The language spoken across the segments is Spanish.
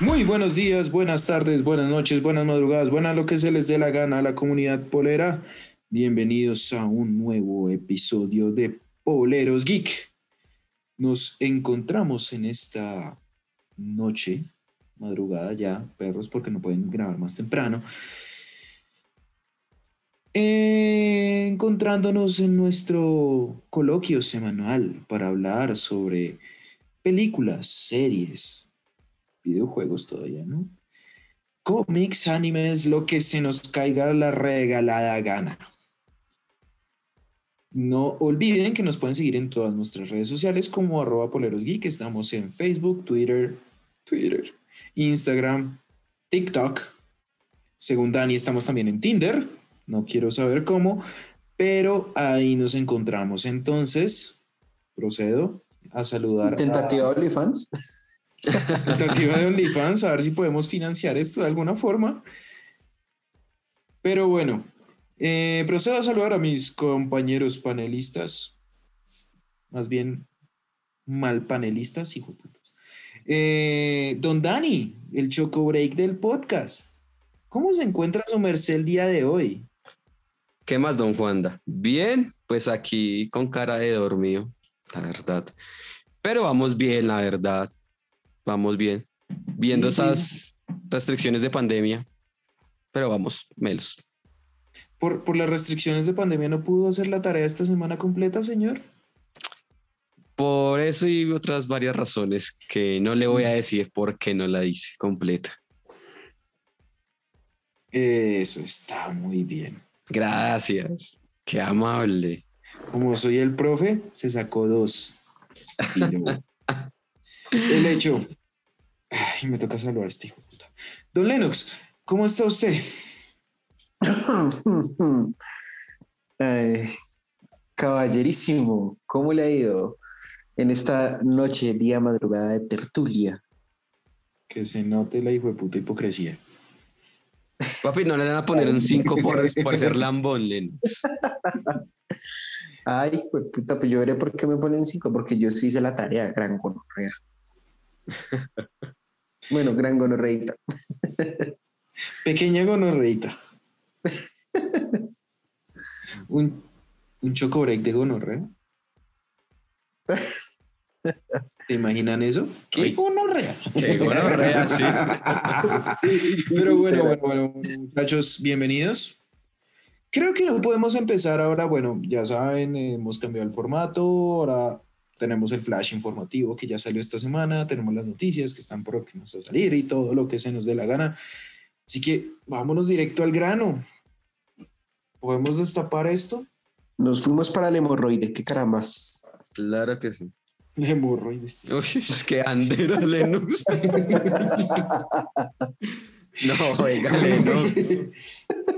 Muy buenos días, buenas tardes, buenas noches, buenas madrugadas, buenas lo que se les dé la gana a la comunidad polera. Bienvenidos a un nuevo episodio de Poleros Geek. Nos encontramos en esta noche, madrugada ya, perros, porque no pueden grabar más temprano. Encontrándonos en nuestro coloquio semanal para hablar sobre películas, series, videojuegos todavía, ¿no? Cómics, animes, lo que se nos caiga la regalada gana. No olviden que nos pueden seguir en todas nuestras redes sociales como arroba polerosgeek. Estamos en Facebook, Twitter, Twitter, Instagram, TikTok. Según Dani, estamos también en Tinder. No quiero saber cómo, pero ahí nos encontramos. Entonces, procedo a saludar. Tentativa de OnlyFans. Tentativa de OnlyFans, a ver si podemos financiar esto de alguna forma. Pero bueno, eh, procedo a saludar a mis compañeros panelistas, más bien mal panelistas, hijo de putos. Eh, don Dani, el choco break del podcast. ¿Cómo se encuentra su merced el día de hoy? ¿Qué más, don Juanda? Bien, pues aquí con cara de dormido, la verdad. Pero vamos bien, la verdad vamos bien. Viendo esas restricciones de pandemia, pero vamos, Melos. ¿Por, ¿Por las restricciones de pandemia no pudo hacer la tarea esta semana completa, señor? Por eso y otras varias razones que no le voy a decir por qué no la hice completa. Eso está muy bien. Gracias. Qué amable. Como soy el profe, se sacó dos. el hecho Ay, me toca saludar a este hijo. Don Lennox, ¿cómo está usted? caballerísimo, ¿cómo le ha ido en esta noche, día, madrugada de tertulia? Que se note la hijo de puta hipocresía. Papi, no le van a poner un 5 por, por ser lambón, Lennox. Ay, puta, pues yo veré por qué me ponen 5, porque yo sí hice la tarea, gran gonorrea. Bueno, gran gonorreita. Pequeña gonorreita. un, un choco break de gonorrea. ¿Te imaginan eso? ¡Qué gonorrea! ¡Qué gonorrea, sí! Pero bueno, bueno, bueno, muchachos, bienvenidos. Creo que no podemos empezar ahora. Bueno, ya saben, hemos cambiado el formato. Ahora tenemos el flash informativo que ya salió esta semana, tenemos las noticias que están próximas a salir y todo lo que se nos dé la gana. Así que vámonos directo al grano. ¿Podemos destapar esto? Nos fuimos para el hemorroide, qué carambas. Claro que sí. El hemorroide. Uy, es que andero, Lenus. no, oiga, Lenus.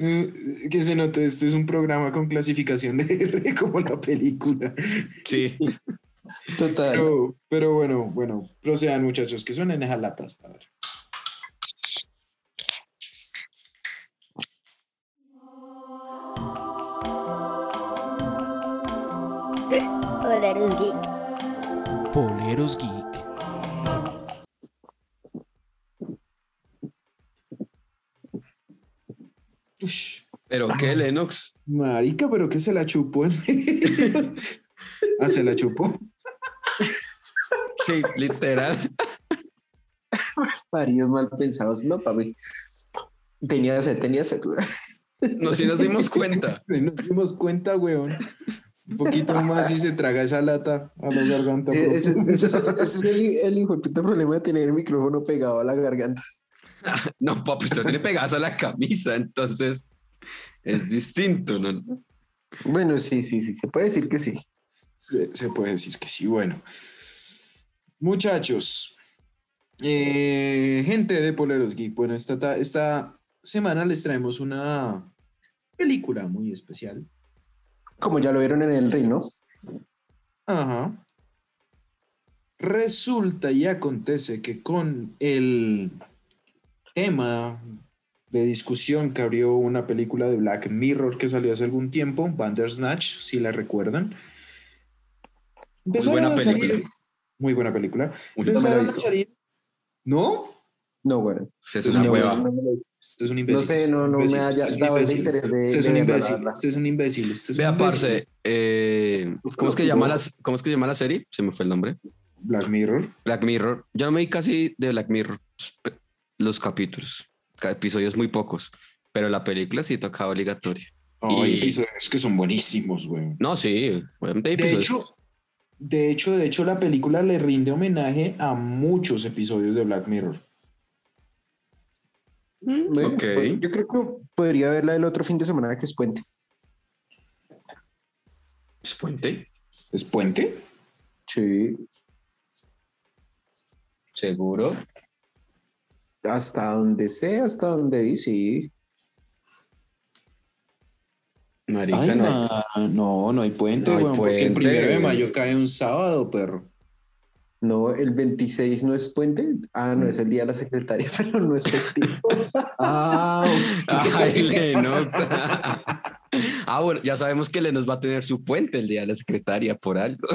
Mm, que se note, este es un programa con clasificación de R como la película. Sí. Total. Pero, bueno, bueno, procedan muchachos, que suenen esas latas. A ver. ¿Pero qué, Lennox? Marica, pero que se la chupó. ah, se la chupó. Sí, literal. Varios mal pensados, no, papi. Tenía sed, tenía sed. No, si nos dimos cuenta. nos dimos cuenta, weón. Un poquito más y se traga esa lata a la garganta. ese, es el, el hijo de puta problema de tener el micrófono pegado a la garganta. No, papi, usted tiene pegadas a la camisa, entonces es distinto, ¿no? Bueno, sí, sí, sí, se puede decir que sí. Se, puede decir que sí. Bueno, muchachos, eh, gente de Poleros Geek, bueno, esta, esta semana les traemos una película muy especial. Como ya lo vieron en el reino. Ajá. Resulta y acontece que con el tema de discusión que abrió una película de Black Mirror que salió hace algún tiempo, Bandersnatch, si la recuerdan. muy buena película. muy buena película. Empezaron a salir ¿No? No, güey. Usted es una hueva. No, es un imbécil. No sé, no, no me haya dado el usted es un interés de. Usted es un imbécil. Usted es un imbécil. Es Vea, parce, eh, ¿cómo, es que llama las, ¿cómo es que se llama la serie? Se me fue el nombre. Black Mirror. Black Mirror. Yo no me vi casi de Black Mirror los capítulos. Episodios muy pocos. Pero la película sí tocaba obligatorio. Ay, Y- episodios que son buenísimos, güey. No, sí. De hecho, de hecho, de hecho, la película le rinde homenaje a muchos episodios de Black Mirror. Bueno, ok. pues, yo creo que podría verla el otro fin de semana que es puente. ¿Es puente? ¿Es puente? Sí. ¿Seguro? Hasta donde sé, hasta donde vi, sí. Marica, Ay, no hay- no, no hay puente, No hay weón, porque el puente. primero de mayo cae un sábado, perro. No, el 26 no es puente. Ah, no, es el día de la secretaria, pero no es festivo. Ah, Ay, Lennox. ah, bueno, ya sabemos que Lennox va a tener su puente el día de la secretaria por algo.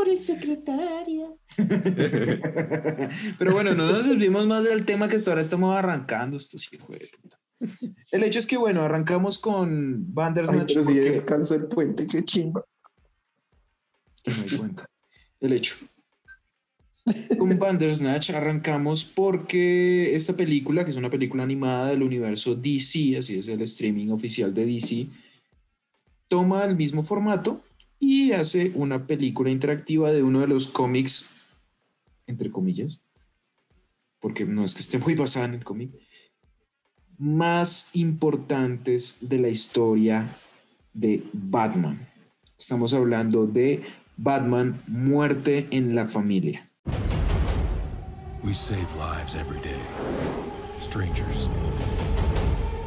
Pobre secretaria. Pero bueno, no nos desvimos más del tema que hasta ahora estamos arrancando. Estos hijos de puta. El hecho es que, bueno, arrancamos con Ay, Bandersnatch. pero si descanso el puente, qué chimba. que no hay cuenta. El hecho. Con Bandersnatch arrancamos porque esta película, que es una película animada del universo DC, así es el streaming oficial de DC, toma el mismo formato y hace una película interactiva de uno de los cómics, entre comillas, porque no es que esté muy basada en el cómic, más importantes de la historia de Batman. Estamos hablando de Batman, muerte en la familia. We save lives every day. Strangers.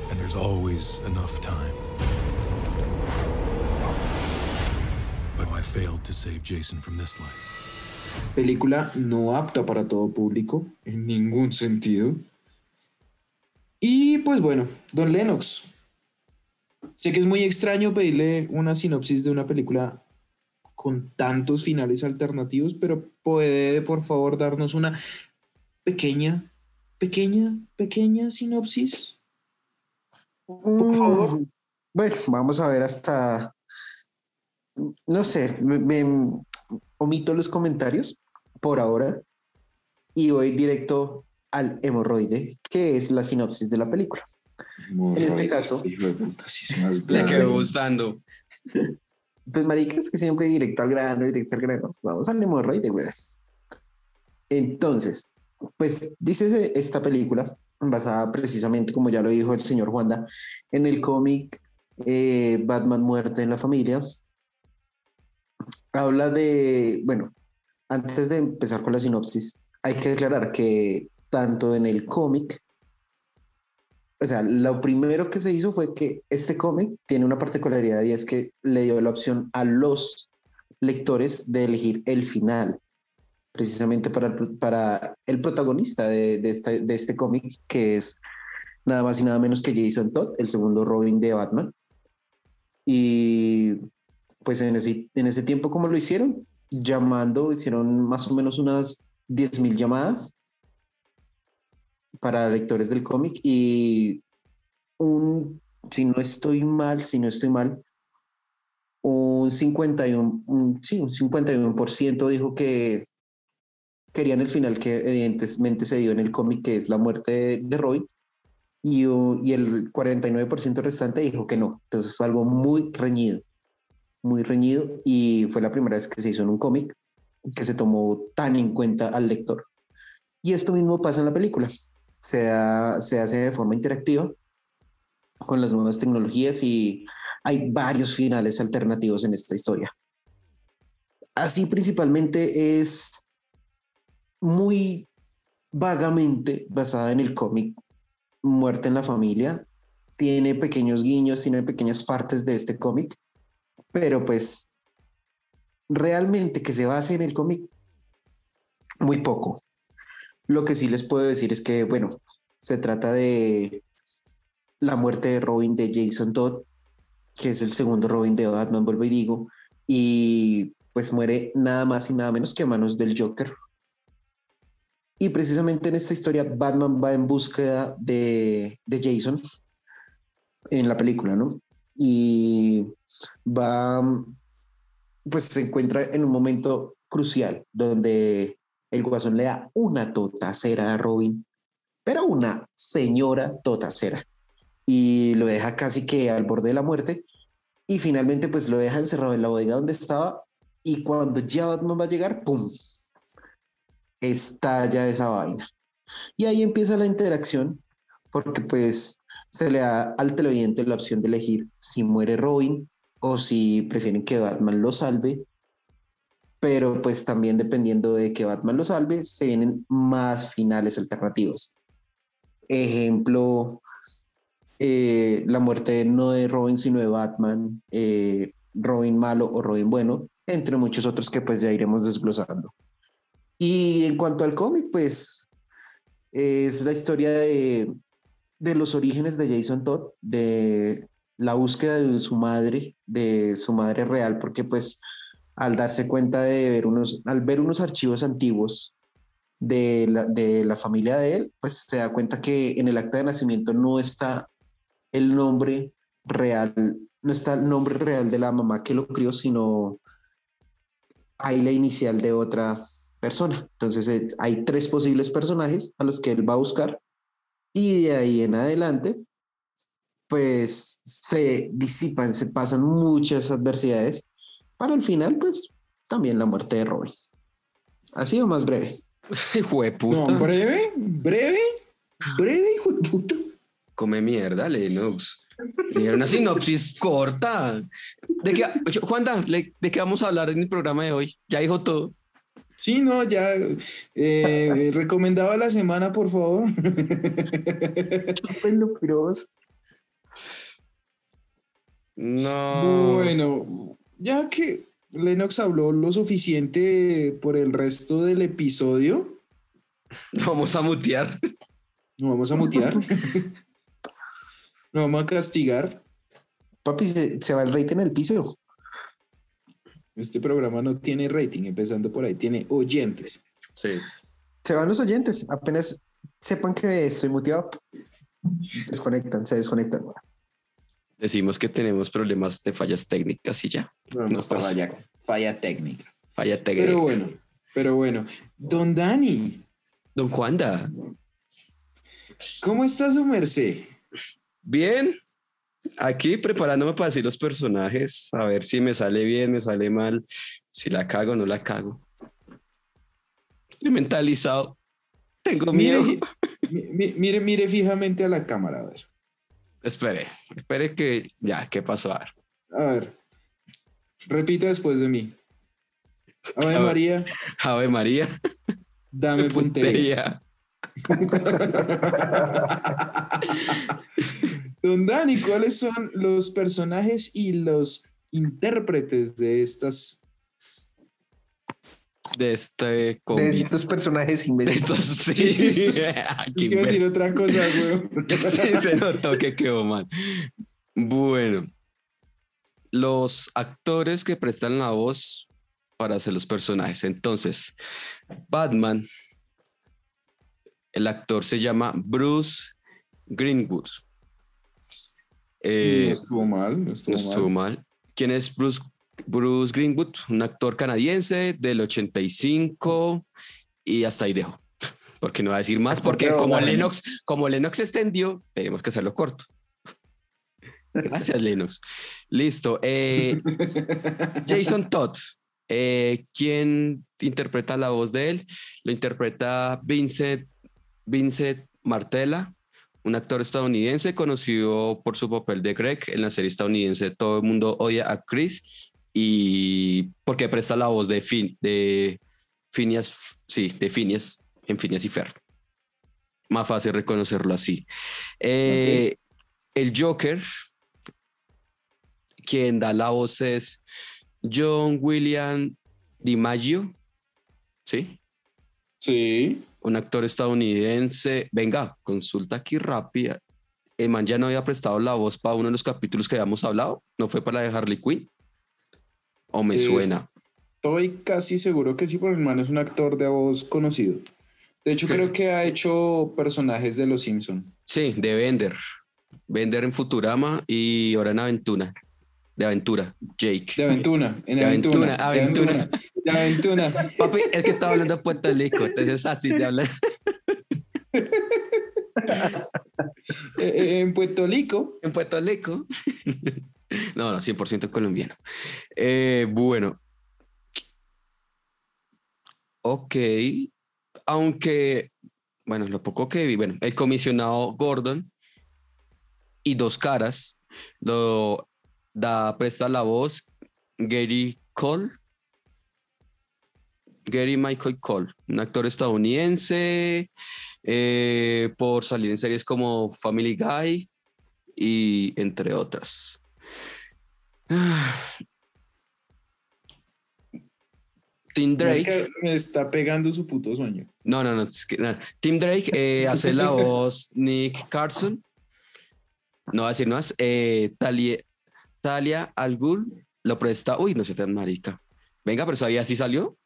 And there's always enough time. Película no apta para todo público, en ningún sentido. Y pues bueno, Don Lennox. Sé que es muy extraño pedirle una sinopsis de una película con tantos finales alternativos, pero puede por favor darnos una pequeña, pequeña, pequeña sinopsis. Por favor. Bueno, vamos a ver hasta. No sé, me, me- omito los comentarios por ahora y voy directo al hemorroide, que es la sinopsis de la película. En este caso- hijo de puta, sí es más Le quedó gustando. Pues, marica, es que siempre directo al grano, directo al grano. Vamos al hemorroide, güey. Entonces, pues dice esta película, basada precisamente, como ya lo dijo el señor Juanda, en el cómic eh, Batman Muerte en la Familia. Habla de, bueno, antes de empezar con la sinopsis, hay que aclarar que tanto en el cómic, o sea, lo primero que se hizo fue que este cómic tiene una particularidad y es que le dio la opción a los lectores de elegir el final, precisamente para para el protagonista de, de este, de este cómic, que es nada más y nada menos que Jason Todd, el segundo Robin de Batman. Y pues en ese, en ese tiempo, ¿cómo lo hicieron? Llamando, hicieron más o menos unas 10.000 llamadas para lectores del cómic y un, si no estoy mal, si no estoy mal, un 51, un, sí, un 51% dijo que querían el final que evidentemente se dio en el cómic, que es la muerte de, de Robin, y, y el 49% restante dijo que no. Entonces fue algo muy reñido, muy reñido, y fue la primera vez que se hizo en un cómic que se tomó tan en cuenta al lector. Y esto mismo pasa en la película. Se, ha- se hace de forma interactiva con las nuevas tecnologías y hay varios finales alternativos en esta historia. Así principalmente es muy vagamente basada en el cómic Muerte en la Familia. Tiene pequeños guiños, tiene pequeñas partes de este cómic, pero pues realmente que se base en el cómic, muy poco. Lo que sí les puedo decir es que, bueno, se trata de la muerte de Robin de Jason Todd, que es el segundo Robin de Batman, vuelvo y digo, y pues muere nada más y nada menos que a manos del Joker, Y precisamente en esta historia, Batman va en búsqueda de, de Jason en la película, ¿no? Y va, pues se encuentra en un momento crucial donde el guasón le da una totacera a Robin, pero una señora totacera, y lo deja casi que al borde de la muerte, y finalmente pues lo deja encerrado en la bodega donde estaba, y cuando ya Batman va a llegar, ¡pum! Estalla esa vaina. Y ahí empieza la interacción, porque pues se le da al televidente la opción de elegir si muere Robin o si prefieren que Batman lo salve. Pero pues también dependiendo de que Batman lo salve, se vienen más finales alternativos. Ejemplo, eh, la muerte no de Robin, sino de Batman, eh, Robin malo o Robin bueno, entre muchos otros que pues ya iremos desglosando. Y en cuanto al cómic, pues es la historia de, de los orígenes de Jason Todd, de la búsqueda de su madre, de su madre real, porque pues al darse cuenta de ver unos, al ver unos archivos antiguos de la, de la familia de él, pues se da cuenta que en el acta de nacimiento no está el nombre real, no está el nombre real de la mamá que lo crió, sino hay la inicial de otra persona. Entonces eh, hay tres posibles personajes a los que él va a buscar y de ahí en adelante, pues se disipan, se pasan muchas adversidades para al final, pues también la muerte de Robin. ¿Así o más breve? Hijo de puta. No, breve, breve, breve, hijo de puta. Come mierda, Lennox. Era una sinopsis corta. ¿De qué, Juanda, ¿de qué vamos a hablar en el programa de hoy? Ya dijo todo. Sí, no, ya. Eh, recomendaba la semana, por favor. Pelo piros. No. Bueno, ya que Lennox habló lo suficiente por el resto del episodio, Vamos a mutear. nos vamos a mutear. Nos vamos a castigar. Papi, se, se va el rating en el piso. Este programa no tiene rating, empezando por ahí, tiene oyentes. Sí. Se van los oyentes. Apenas sepan que estoy muteado. Desconectan, se desconectan. Decimos que tenemos problemas de fallas técnicas y ya. Vamos pasa. falla, falla técnica. Falla técnica. Pero bueno, pero bueno. Don Dani, Don Juanda. ¿cómo está su merced? Bien. Aquí preparándome para decir los personajes, a ver si me sale bien, me sale mal, si la cago o no la cago. Estoy mentalizado. Tengo miedo. mi- mi- mire, mire fijamente a la cámara, a ver. Espere, espere que ya, ¿qué pasó? A ver. A ver. Repita después de mí. Ave. María, Ave María, dame puntería. puntería. Don Dani, ¿cuáles son los personajes y los intérpretes de estas? De este De estos personajes De imbéciles. estos sí. Ah, Es qué que iba a decir imbécil. otra cosa, güey. Sí, se notó que quedó mal. Bueno, los actores que prestan la voz para hacer los personajes. Entonces, Batman, el actor se llama Bruce Greenwood. Eh, no estuvo mal, no estuvo no estuvo mal. mal. ¿Quién es Bruce, Bruce Greenwood? Un actor canadiense del 85 y hasta ahí dejo. Porque no va a decir más, porque Pero, como. Lennox, como Lennox se extendió, tenemos que hacerlo corto. Gracias, Lennox. Listo. eh, Jason Todd. eh, ¿Quién interpreta la voz de él? Lo interpreta Vincent, Vincent Martella, un actor estadounidense conocido por su papel de Greg en la serie estadounidense Todo el mundo odia a Chris y porque presta la voz de, fin, de Phineas, sí, de Phineas en Phineas y Ferb. Más fácil reconocerlo así. Eh, El Joker, quien da la voz es John William DiMaggio, ¿sí? Sí. Un actor estadounidense. Venga, consulta aquí rápida. El man ya no había prestado la voz para uno de los capítulos que habíamos hablado. ¿No fue para la de Harley Quinn? ¿O me Es- suena? Estoy casi seguro que sí, porque el man es un actor de voz conocido. De hecho, creo que ha hecho personajes de Los Simpson. Sí, de Bender. Bender en Futurama y ahora en Aventura. De Aventura, Jake. De Aventura. En De Aventura. Aventura, De Aventura. Aventura. De Aventura. Papi, es que estaba hablando de Puerto Rico, entonces así se habla. Eh, eh, en Puerto Rico. En Puerto Rico. No, no, 100% colombiano. Eh, bueno. Ok. Aunque, bueno, lo poco que vi, bueno, el comisionado Gordon y dos caras lo da, presta la voz Gary Cole. Gary Michael Cole, un actor estadounidense, eh, por salir en series como Family Guy y entre otras. Tim Drake. Me está pegando su puto sueño. No, no, no. es que- no. Tim Drake eh, hace la voz Nick Carson. No va a decir más. Eh, Talia, Talia Al Ghul lo presta. Uy, no sé tan marica. Venga, pero sabía si salió.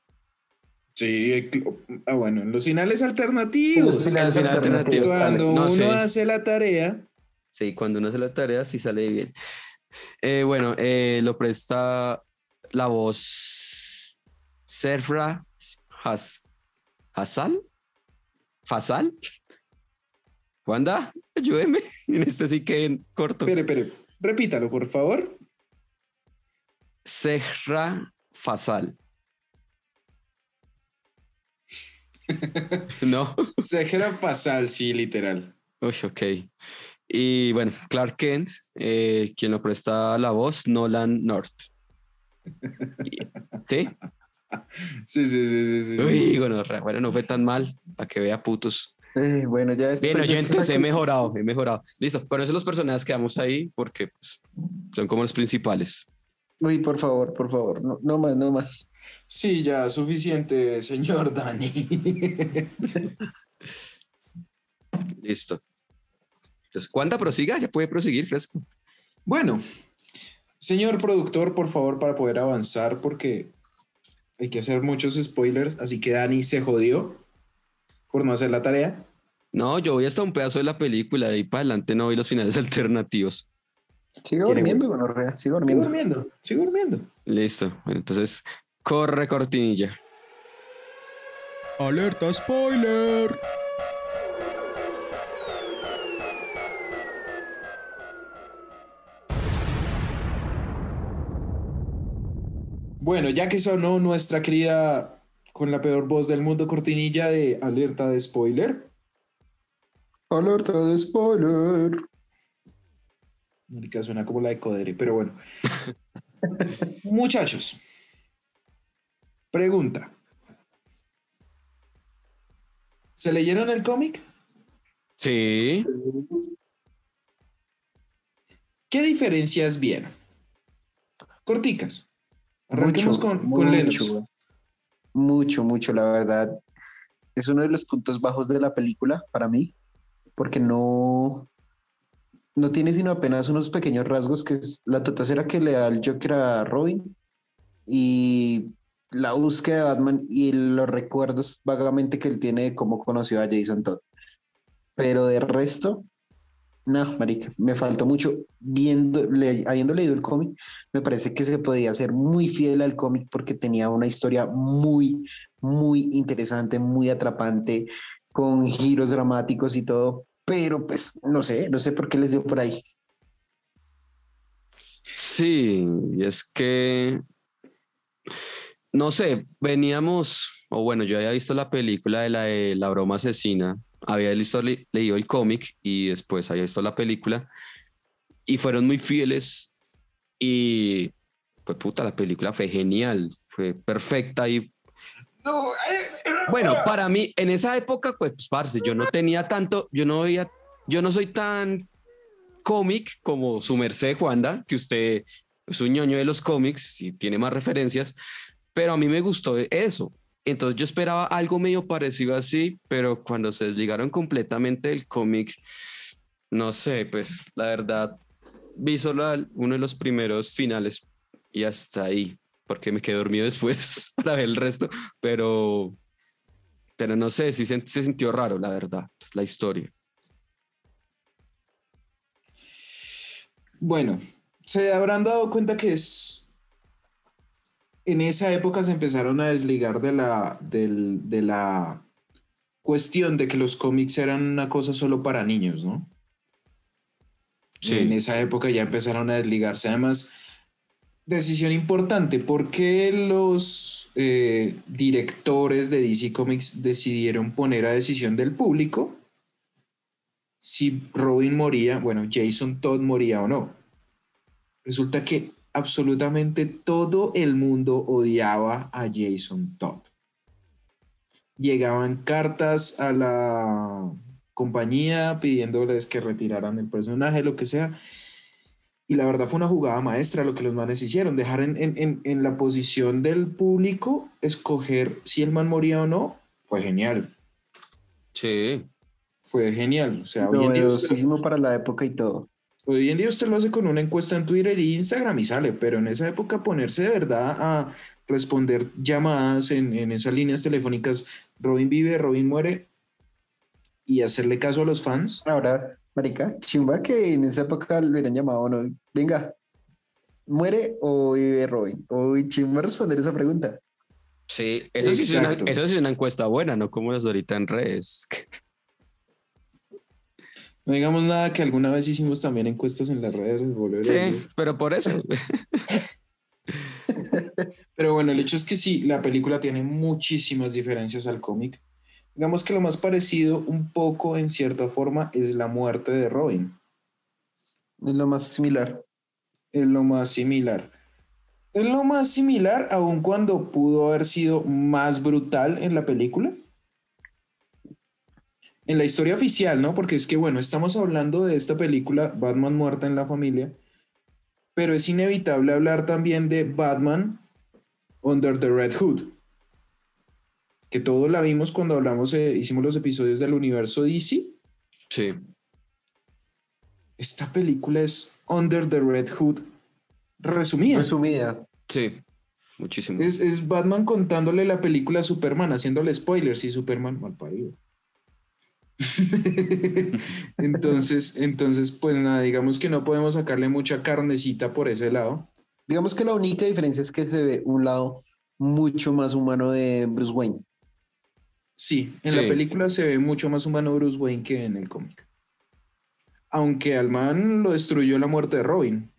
Sí, ah, bueno, en los finales alternativos. Los finales final alternativos. Cuando No uno hace la tarea, Sí, cuando uno hace la tarea, sí sale bien. Eh, bueno, eh, lo presta la voz Serra Has Hasal. ¿Fasal? Wanda, ayúdeme. En este sí que en corto. espere, espere, repítalo, por favor. Serra Fasal. no. Sejera Pasal, sí, literal. Uy, ok. Y bueno, Clark Kent, eh, quien lo presta la voz, Nolan North. ¿Sí? Sí, sí, sí, sí. sí. Uy, bueno, bueno, no fue tan mal, para que vea putos. Eh, bueno, ya después Bien, oyentes, he mejorado, he mejorado. Listo, con eso los personajes quedamos ahí porque pues, son como los principales. Uy, por favor, por favor, no, no más, no más. Sí, ya, suficiente, señor Dani. Listo. Entonces, ¿cuánta prosiga? Ya puede proseguir fresco. bueno, señor productor, por favor, para poder avanzar, porque hay que hacer muchos spoilers, así que Dani se jodió por no hacer la tarea. No, yo voy hasta un pedazo de la película, de ahí para adelante no vi los finales alternativos. Sigue Quiere- durmiendo, bueno, sigue Sigo durmiendo. durmiendo, sigo durmiendo. Listo. Bueno, entonces, corre cortinilla. Alerta spoiler. Bueno, ya que sonó nuestra querida con la peor voz del mundo cortinilla de alerta de spoiler. Alerta de spoiler. Marica, suena como la de Codere, pero bueno. Muchachos, pregunta. ¿Se leyeron el cómic? Sí. ¿Qué diferencias vieron? Corticas. Arranquemos Mucho, con, con Lennox. mucho, mucho, mucho, la verdad. Es uno de los puntos bajos de la película para mí, porque no, no tiene sino apenas unos pequeños rasgos, que es la totacera que le da el Joker a Robin y la búsqueda de Batman y los recuerdos vagamente que él tiene de cómo conoció a Jason Todd. Pero de resto, no, marica, me faltó mucho. Viendo, le- habiendo leído el cómic, me parece que se podía ser muy fiel al cómic porque tenía una historia muy, muy interesante, muy atrapante, con giros dramáticos y todo. Pero pues no sé, no sé por qué les dio por ahí. Sí, y es que, no sé, veníamos, o bueno, yo había visto la película de la, de la broma asesina, había le- leído el cómic y después había visto la película y fueron muy fieles y pues puta, la película fue genial, fue perfecta y No, eh, bueno, para mí, en esa época, pues, parce, yo no tenía tanto, yo no veía, yo no soy tan cómic como su merced, Juanda, que usted es un ñoño de los cómics y tiene más referencias, pero a mí me gustó eso. Entonces yo esperaba algo medio parecido así, pero cuando se desligaron completamente del cómic, no sé, pues la verdad, vi solo uno de los primeros finales y hasta ahí, porque me quedé dormido después para ver el resto, pero Pero no sé, sí se, se sintió raro, la verdad, la historia. Bueno, se habrán dado cuenta que es. En esa época se empezaron a desligar de la, del- de la cuestión de que los cómics eran una cosa solo para niños, ¿no? Sí. En esa época ya empezaron a desligarse. Además, decisión importante, ¿por qué los eh, directores de DC Comics decidieron poner a decisión del público si Robin moría, bueno, Jason Todd moría o no? Resulta que absolutamente todo el mundo odiaba a Jason Todd. Llegaban cartas a la compañía pidiéndoles que retiraran el personaje, lo que sea. Y la verdad fue una jugada maestra lo que los manes hicieron, dejar en, en- en- en la posición del público escoger si el man moría o no. Fue genial, Sí. fue genial. O sea, hoy en, día usted, para la época y todo. hoy en día usted lo hace con una encuesta en Twitter y Instagram y sale, pero en esa época ponerse de verdad a responder llamadas en, en esas líneas telefónicas, Robin vive, Robin muere, y hacerle caso a los fans. Ahora, marica, chimba que en esa época lo hubieran llamado, ¿no? Venga, ¿muere o vive Robin? Uy, chimba responder esa pregunta. Sí, eso sí, es una, Exacto. eso sí es una encuesta buena, no como las de ahorita en redes. No digamos nada que alguna vez hicimos también encuestas en las redes. Sí, pero por eso. Pero bueno, el hecho es que sí, la película tiene muchísimas diferencias al cómic. Digamos que lo más parecido un poco en cierta forma es la muerte de Robin. Es lo más similar. Es lo más similar. Es lo más similar aun cuando pudo haber sido más brutal en la película. En la historia oficial, ¿no? Porque es que, bueno, estamos hablando de esta película, Batman muerta en la familia, pero es inevitable hablar también de Batman Under the Red Hood, que todos la vimos cuando hablamos, eh, hicimos los episodios del universo DC. Sí. Esta película es Under the Red Hood resumida. Resumida. Sí, muchísimo. Es, es Batman contándole la película a Superman, haciéndole spoilers y Superman mal parido. entonces, entonces, pues nada, digamos que no podemos sacarle mucha carnecita por ese lado. Digamos que la única diferencia es que se ve un lado mucho más humano de Bruce Wayne. Sí, en Sí. la película se ve mucho más humano Bruce Wayne que en el cómic. Aunque al man lo destruyó la muerte de Robin.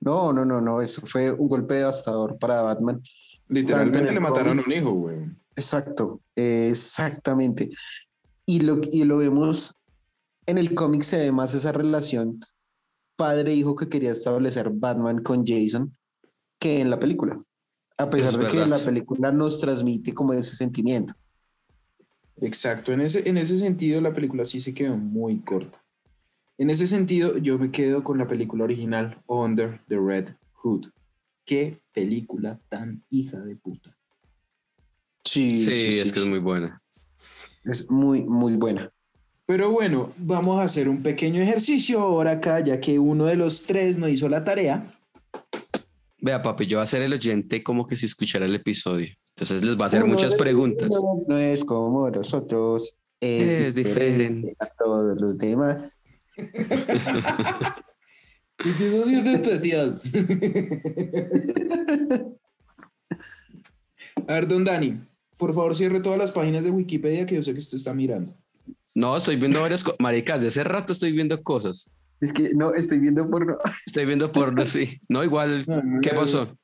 No, no, no, no, eso fue un golpe devastador para Batman. Literalmente en le mataron cómic- un hijo, güey. Exacto, exactamente. Y lo, y lo vemos en el cómic, se ve más esa relación padre-hijo que quería establecer Batman con Jason que en la película. A pesar es de que verdad. la película nos transmite como ese sentimiento. Exacto, en ese, en ese sentido la película sí se quedó muy corta. En ese sentido yo me quedo con la película original Under the Red Hood. Qué película tan hija de puta. Sí, Sí, sí, es sí, que es muy buena. Es muy, muy buena. Pero bueno, vamos a hacer un pequeño ejercicio ahora acá, ya que uno de los tres no hizo la tarea. Vea, papi, yo voy a ser el oyente como que si escuchara el episodio. Entonces les va a hacer Uno muchas preguntas. No, es como nosotros, es, Es diferente, diferente. a todos los demás. especial. A ver, don Dani, por favor cierre todas las páginas de Wikipedia que yo sé que usted está mirando. No, estoy viendo varias cosas. Maricas, de hace rato estoy viendo cosas. Es que no, estoy viendo porno. Estoy viendo porno, sí. No, igual. ¿Qué pasó?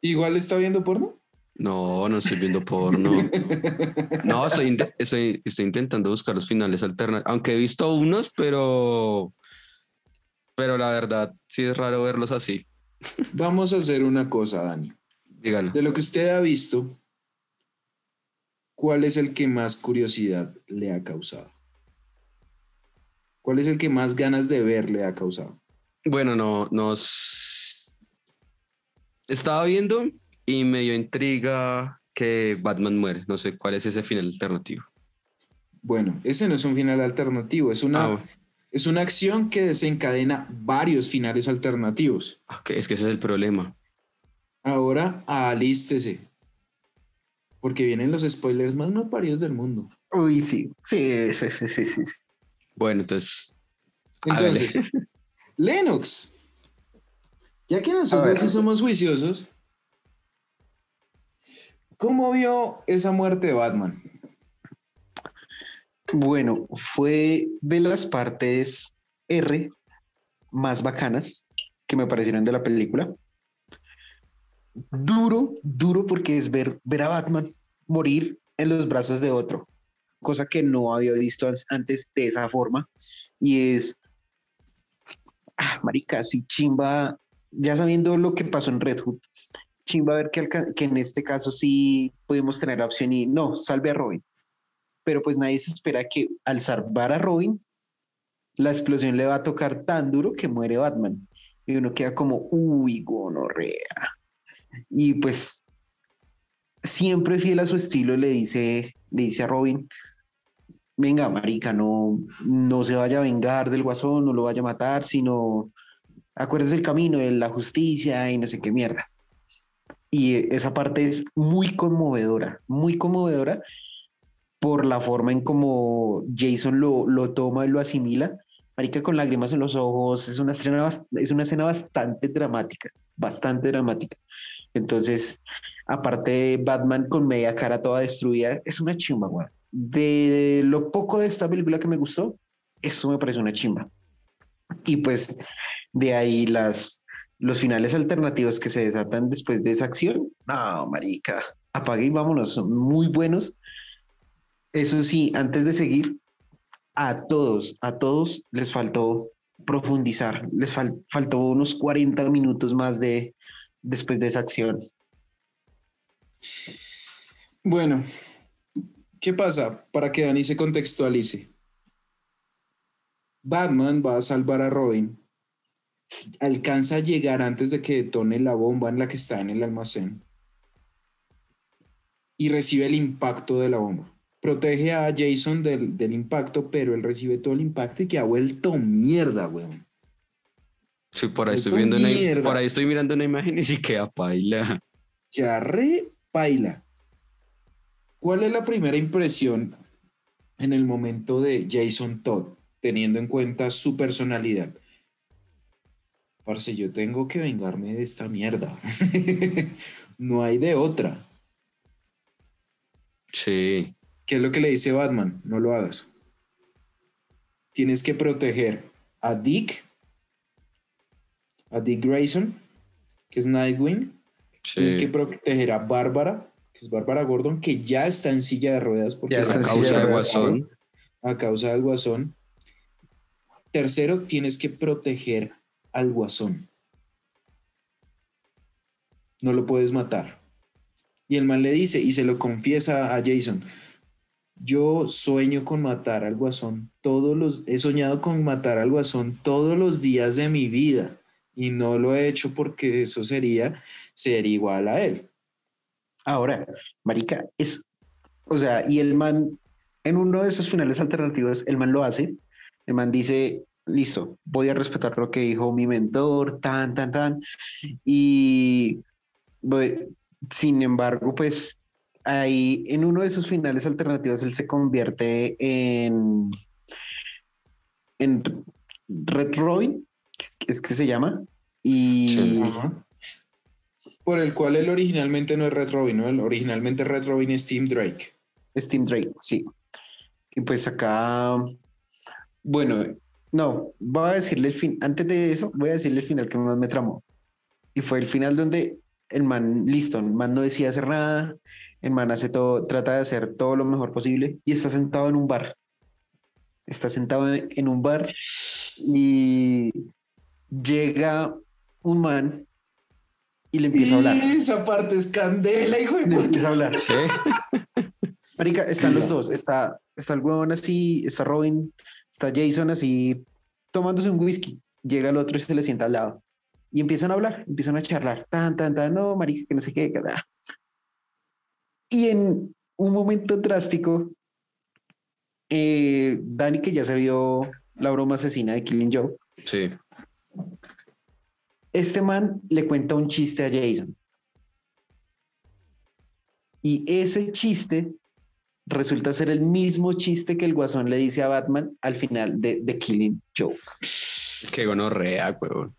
¿Igual está viendo porno? No, no estoy viendo porno. No, estoy, estoy, estoy intentando buscar los finales alternativos. Aunque he visto unos, pero. Pero la verdad, sí es raro verlos así. Vamos a hacer una cosa, Dani. Dígalo. De lo que usted ha visto, ¿cuál es el que más curiosidad le ha causado? ¿Cuál es el que más ganas de ver le ha causado? Bueno, no, nos. Estaba viendo y me dio intriga que Batman muere. No sé cuál es ese final alternativo. Bueno, ese no es un final alternativo, es una, Ah, bueno. es una acción que desencadena varios finales alternativos. Ok, es que ese es el problema. Ahora, alístese. Porque vienen los spoilers más no paridos del mundo. Uy, sí, sí, sí, sí, sí, sí. Bueno, entonces. Entonces, Lennox. Ya que nosotros sí somos juiciosos, ¿cómo vio esa muerte de Batman? Bueno, fue de las partes R más bacanas que me parecieron de la película. Duro, duro porque es ver, ver a Batman morir en los brazos de otro, cosa que no había visto antes de esa forma. Y es, ah, marica, sí, chimba, ya sabiendo lo que pasó en Red Hood, chimba ver que, en este caso sí pudimos tener la opción y no, salve a Robin pero pues nadie se espera que al salvar a Robin, la explosión le va a tocar tan duro que muere Batman. Y uno queda como, uy, gonorrea. Y pues siempre fiel a su estilo le dice, le dice a Robin, venga, marica, no, no se vaya a vengar del guasón, no lo vaya a matar, sino acuérdese el camino de la justicia y no sé qué mierda. Y esa parte es muy conmovedora, muy conmovedora por la forma en cómo Jason lo, lo toma y lo asimila. Marica con lágrimas en los ojos, es una, escena, es una escena bastante dramática, bastante dramática. Entonces, aparte de Batman con media cara toda destruida, es una chimba, güey. De lo poco de esta película que me gustó, eso me parece una chimba. Y pues de ahí las, los finales alternativos que se desatan después de esa acción, no, marica, apague y vámonos, son muy buenos. Eso sí, antes de seguir, a todos, a todos les faltó profundizar, les fal- faltó unos 40 minutos más de después de esa acción. Bueno, ¿qué pasa? Para que Dani se contextualice. Batman va a salvar a Robin. Alcanza a llegar antes de que detone la bomba en la que está en el almacén. Y recibe el impacto de la bomba. Protege a Jason del, del impacto, pero él recibe todo el impacto y que ha vuelto mierda, weón. Sí, por ahí estoy Esto viendo una, por ahí estoy mirando una imagen y sí queda paila. Ya re paila. ¿Cuál es la primera impresión en el momento de Jason Todd, teniendo en cuenta su personalidad? Parce, yo tengo que vengarme de esta mierda. no hay de otra. Sí. ¿Qué es lo que le dice Batman? No lo hagas. Tienes que proteger a Dick, a Dick Grayson, que es Nightwing, Tienes que Sí. proteger a Bárbara, que es Bárbara Gordon, que ya está en silla de ruedas porque Ya está A en causa silla de de Guasón. a causa del guasón. Tercero, tienes que proteger al guasón. No lo puedes matar. Y el man le dice y se lo confiesa a Jason. Yo sueño con matar al guasón todos los he soñado con matar al guasón todos los días de mi vida y no lo he hecho porque eso sería ser igual a él. Ahora, marica, es, o sea, y el man, en uno de esos finales alternativos, el man lo hace, el man dice, listo, voy a respetar lo que dijo mi mentor, tan, tan, tan, y voy- sin embargo, pues ahí, en uno de esos finales alternativos, él se convierte en, en Red Robin, es, es que se llama, y... Sí. Por el cual él originalmente no es Red Robin, ¿no? El originalmente Red Robin es Tim Drake. Steam Drake, sí. Y pues acá, bueno, no, voy a decirle el fin, antes de eso, voy a decirle el final que más me tramó. Y fue el final donde el man, listo, el man no decía hacer nada, el man hace todo, trata de hacer todo lo mejor posible y está sentado en un bar. Está sentado en un bar y llega un man y le empieza a hablar. Esa parte es candela, hijo de Le puta. empieza a hablar. Sí. Marica, están los dos. Está, está el huevón así, está Robin, está Jason así tomándose un whisky. Llega el otro y se le sienta al lado. Y empiezan a hablar, empiezan a charlar. Tan, tan, tan, no, marica, que no sé qué. que da. Y en un momento drástico, eh, Dani, que ya se vio la broma asesina de Killing Joe, Sí. este man le cuenta un chiste a Jason. Y ese chiste resulta ser el mismo chiste que el guasón le dice a Batman al final de The Killing Joke. Qué gonorrea, weón.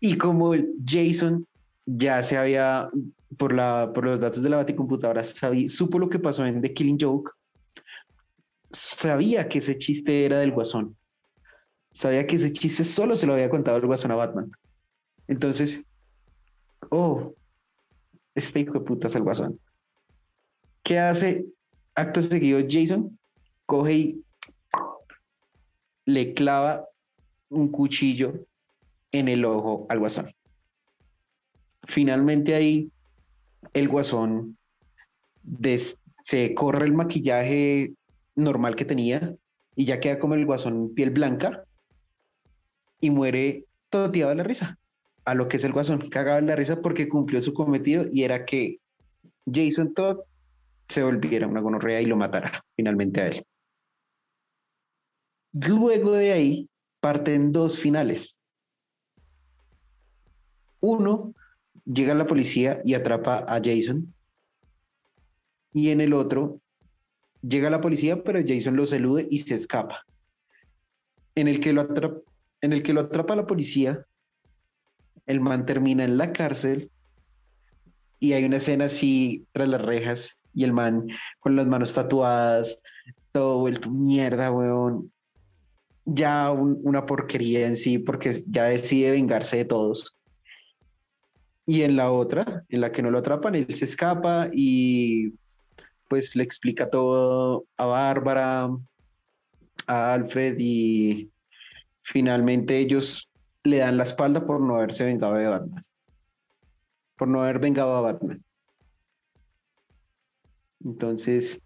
Y como Jason ya se había, por, la, por los datos de la baticomputadora, sabía, supo lo que pasó en The Killing Joke, sabía que ese chiste era del guasón. Sabía que ese chiste solo se lo había contado el guasón a Batman. Entonces, oh, este hijo de puta es el guasón. ¿Qué hace acto seguido Jason? Coge y le clava un cuchillo en el ojo al guasón. Finalmente ahí el guasón se corre el maquillaje normal que tenía y ya queda como el guasón piel blanca y muere toteado de la risa. A lo que es el guasón, cagado de la risa porque cumplió su cometido y era que Jason Todd se volviera una gonorrea y lo matara finalmente a él. Luego de ahí parten dos finales. Uno, llega la policía y atrapa a Jason. Y en el otro, llega la policía, pero Jason lo elude y se escapa. En el que lo atrapa, en el que lo atrapa la policía, el man termina en la cárcel y hay una escena así tras las rejas y el man con las manos tatuadas, todo vuelto mierda, weón. Ya un- una porquería en sí porque ya decide vengarse de todos. Y en la otra, en la que no lo atrapan, él se escapa y pues le explica todo a Bárbara, a Alfred y finalmente ellos le dan la espalda por no haberse vengado de Batman. Por no haber vengado a Batman. Entonces,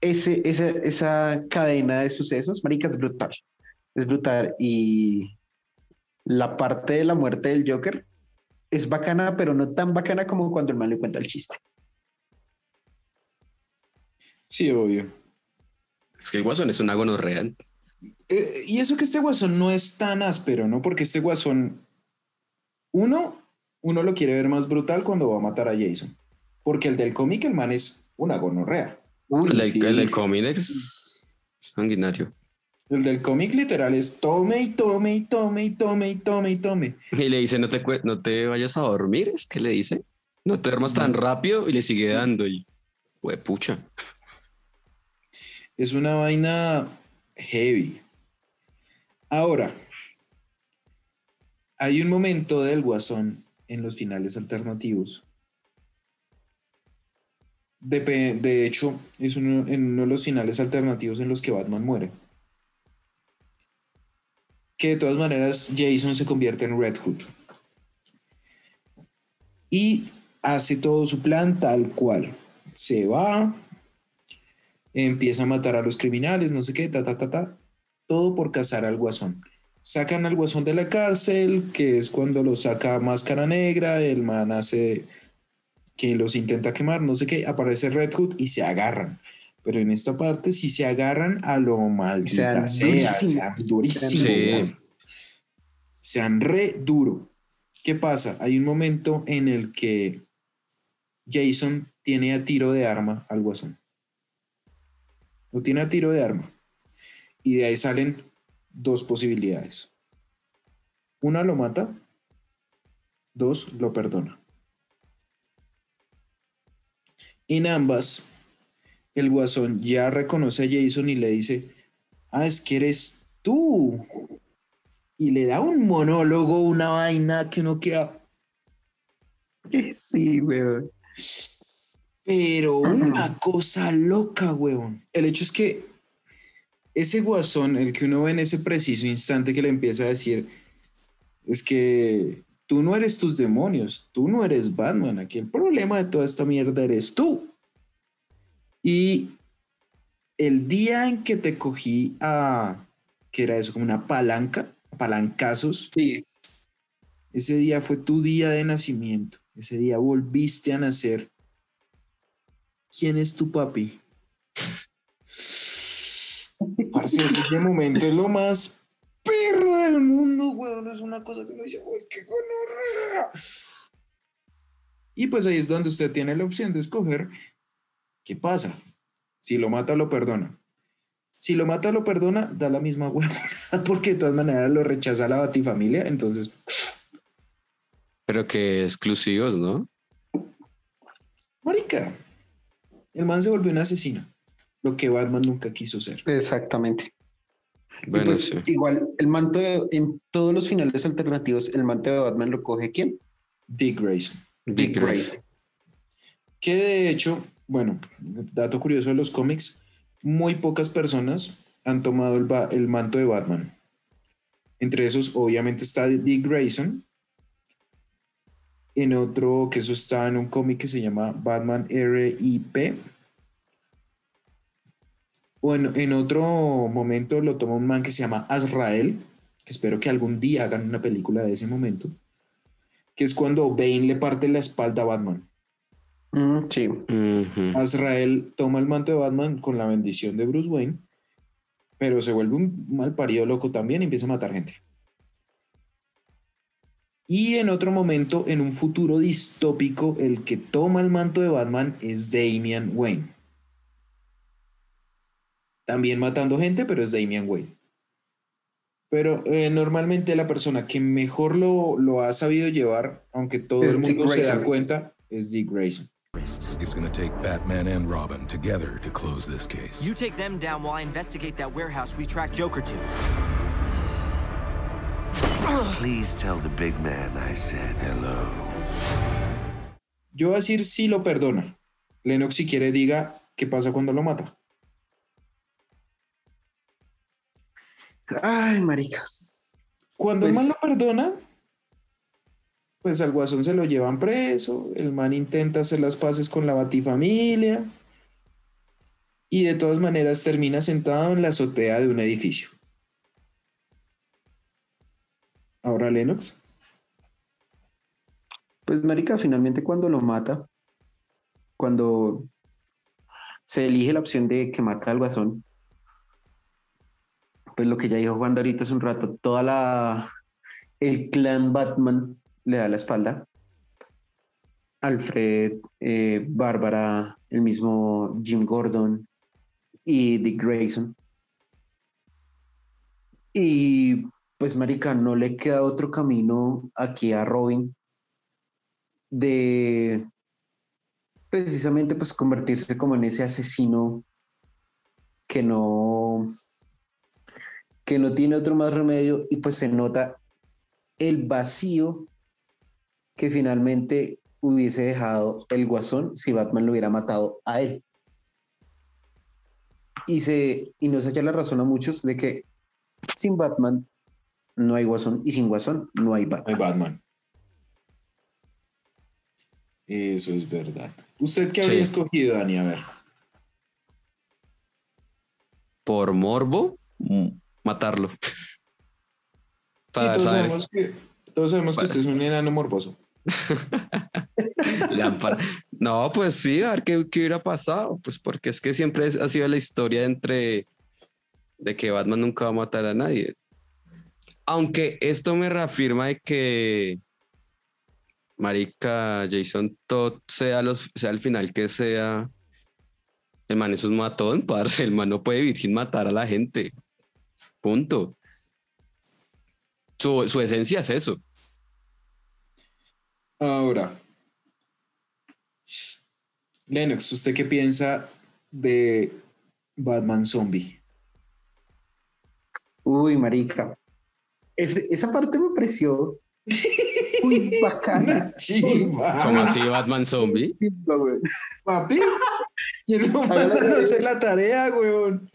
ese, esa, esa cadena de sucesos, marica, es brutal. Es brutal. Y la parte de la muerte del Joker es bacana, pero no tan bacana como cuando el man le cuenta el chiste. Sí, obvio. Es que el guasón es una gonorrea. Eh, y eso que este guasón no es tan áspero, ¿no? Porque este guasón, uno, uno lo quiere ver más brutal cuando va a matar a Jason. Porque el del cómic, el man es una gonorrea. Uy, El del, sí, el del cómic es sanguinario. El del cómic literal es tome y tome y tome y tome y tome y tome. Y le dice, no te, no te vayas a dormir, es que le dice. No te duermas tan rápido y le sigue dando. Y, pucha. Es una vaina heavy. Ahora, hay un momento del guasón en los finales alternativos. De, de hecho, es uno, uno de los finales alternativos en los que Batman muere. Que de todas maneras Jason se convierte en Red Hood. Y hace todo su plan tal cual. Se va, empieza a matar a los criminales, no sé qué, ta, ta, ta, ta. Todo por cazar al guasón. Sacan al guasón de la cárcel, que es cuando lo saca Máscara Negra, el man hace que los intenta quemar, no sé qué, aparece Red Hood y se agarran. Pero en esta parte sí se agarran a lo maldita Sean sea, durísimos. sean durísimos. Sí. Sean re duro. ¿Qué pasa? Hay un momento en el que Jason tiene a tiro de arma al guasón. Lo tiene a tiro de arma. Y de ahí salen dos posibilidades. Una lo mata, dos lo perdona. En ambas, el guasón ya reconoce a Jason y le dice, ah, es que eres tú. Y le da un monólogo, una vaina que no queda, Sí, weón. pero una cosa loca, weón. El hecho es que ese guasón, el que uno ve en ese preciso instante que le empieza a decir, es que tú no eres tus demonios, tú no eres Batman, aquí el problema de toda esta mierda eres tú. Y el día en que te cogí a, que era eso, como una palanca, palancazos, Sí. ese día fue tu día de nacimiento, ese día volviste a nacer. ¿Quién es tu papi? Parce, ese- momento es lo más perro del mundo, weón. Es una cosa que uno dice, uy, qué gonorrea. Y pues ahí es donde usted tiene la opción de escoger ¿Qué pasa? Si lo mata, lo perdona. Si lo mata, lo perdona, da la misma huevona, porque de todas maneras lo rechaza la batifamilia, entonces, Pero que exclusivos, ¿no? marica, el man se volvió un asesino, lo que Batman nunca quiso ser. Exactamente. Bueno, pues, sí. igual, el manto de- en todos los finales alternativos, el manto de Batman lo coge quién? Dick Grayson. Dick Grayson. Que de hecho, bueno, dato curioso de los cómics, muy pocas personas han tomado el, manto de Batman. Entre esos, obviamente, está Dick Grayson. En otro, que eso está en un cómic que se llama Batman RIP. O en, en otro momento lo toma un man que se llama Azrael, que espero que algún día hagan una película de ese momento, que es cuando Bane le parte la espalda a Batman. Mm, sí. Azrael toma el manto de Batman con la bendición de Bruce Wayne, pero se vuelve un mal parido loco también y empieza a matar gente. Y en otro momento, en un futuro distópico, el que toma el manto de Batman es Damian Wayne. También matando gente, pero es Damian Wayne. Pero eh, normalmente la persona que mejor lo, lo ha sabido llevar, aunque todo Es el Dick mundo se da cuenta, es Dick Grayson. It's gonna take Batman and Robin together to close this case. You take them down while I investigate that warehouse we tracked Joker to. Please tell the big man I said hello. Yo voy a decir si lo perdona. Lennox, si quiere, diga qué pasa cuando lo mata. Ay, marica. Cuando el man lo perdona, pues al guasón se lo llevan preso, el man intenta hacer las paces con la batifamilia y de todas maneras termina sentado en la azotea de un edificio. Ahora Lennox. Pues, marica, finalmente cuando lo mata, cuando se elige la opción de que mata al guasón, pues lo que ya dijo Juan ahorita hace un rato, toda la, el clan Batman le da la espalda. Alfred, eh, Bárbara, el mismo Jim Gordon y Dick Grayson. Y pues, marica, no le queda otro camino aquí a Robin de precisamente pues convertirse como en ese asesino que no que no tiene otro más remedio y pues se nota el vacío que finalmente hubiese dejado el guasón si Batman lo hubiera matado a él. Y se y nos echa la razón a muchos de que sin Batman no hay guasón y sin guasón no hay Batman. Ay, Batman. Eso es verdad. ¿Usted qué habría Sí. escogido, Dani? A ver. Por morbo, mm, matarlo. Sí, todos saber- sabemos que, todos sabemos que usted es un enano morboso. No, pues sí, a ver qué, qué hubiera pasado. Pues porque es que siempre ha sido la historia entre de que Batman nunca va a matar a nadie. Aunque esto me reafirma de que Marica Jason Todd sea los sea al final que sea el man es un matón, parce, el man no puede vivir sin matar a la gente. Punto. Su, su esencia es eso. Ahora, Lennox, ¿usted qué piensa de Batman Zombie? Uy, marica. Esa parte me pareció muy bacana. Como así Batman Zombie. Papi. Y él no Hágale, manda a hacer la tarea, weón.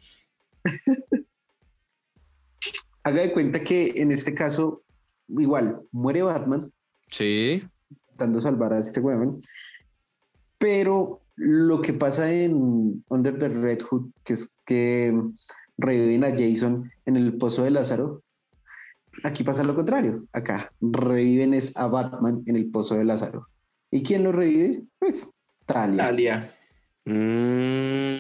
Haga de cuenta que en este caso, igual, muere Batman Sí. Intentando salvar a este weón. Pero lo que pasa en Under the Red Hood, que es que reviven a Jason en el pozo de Lázaro, aquí pasa lo contrario. Acá reviven es a Batman en el pozo de Lázaro. ¿Y quién lo revive? Pues Talia. Talia. Mm,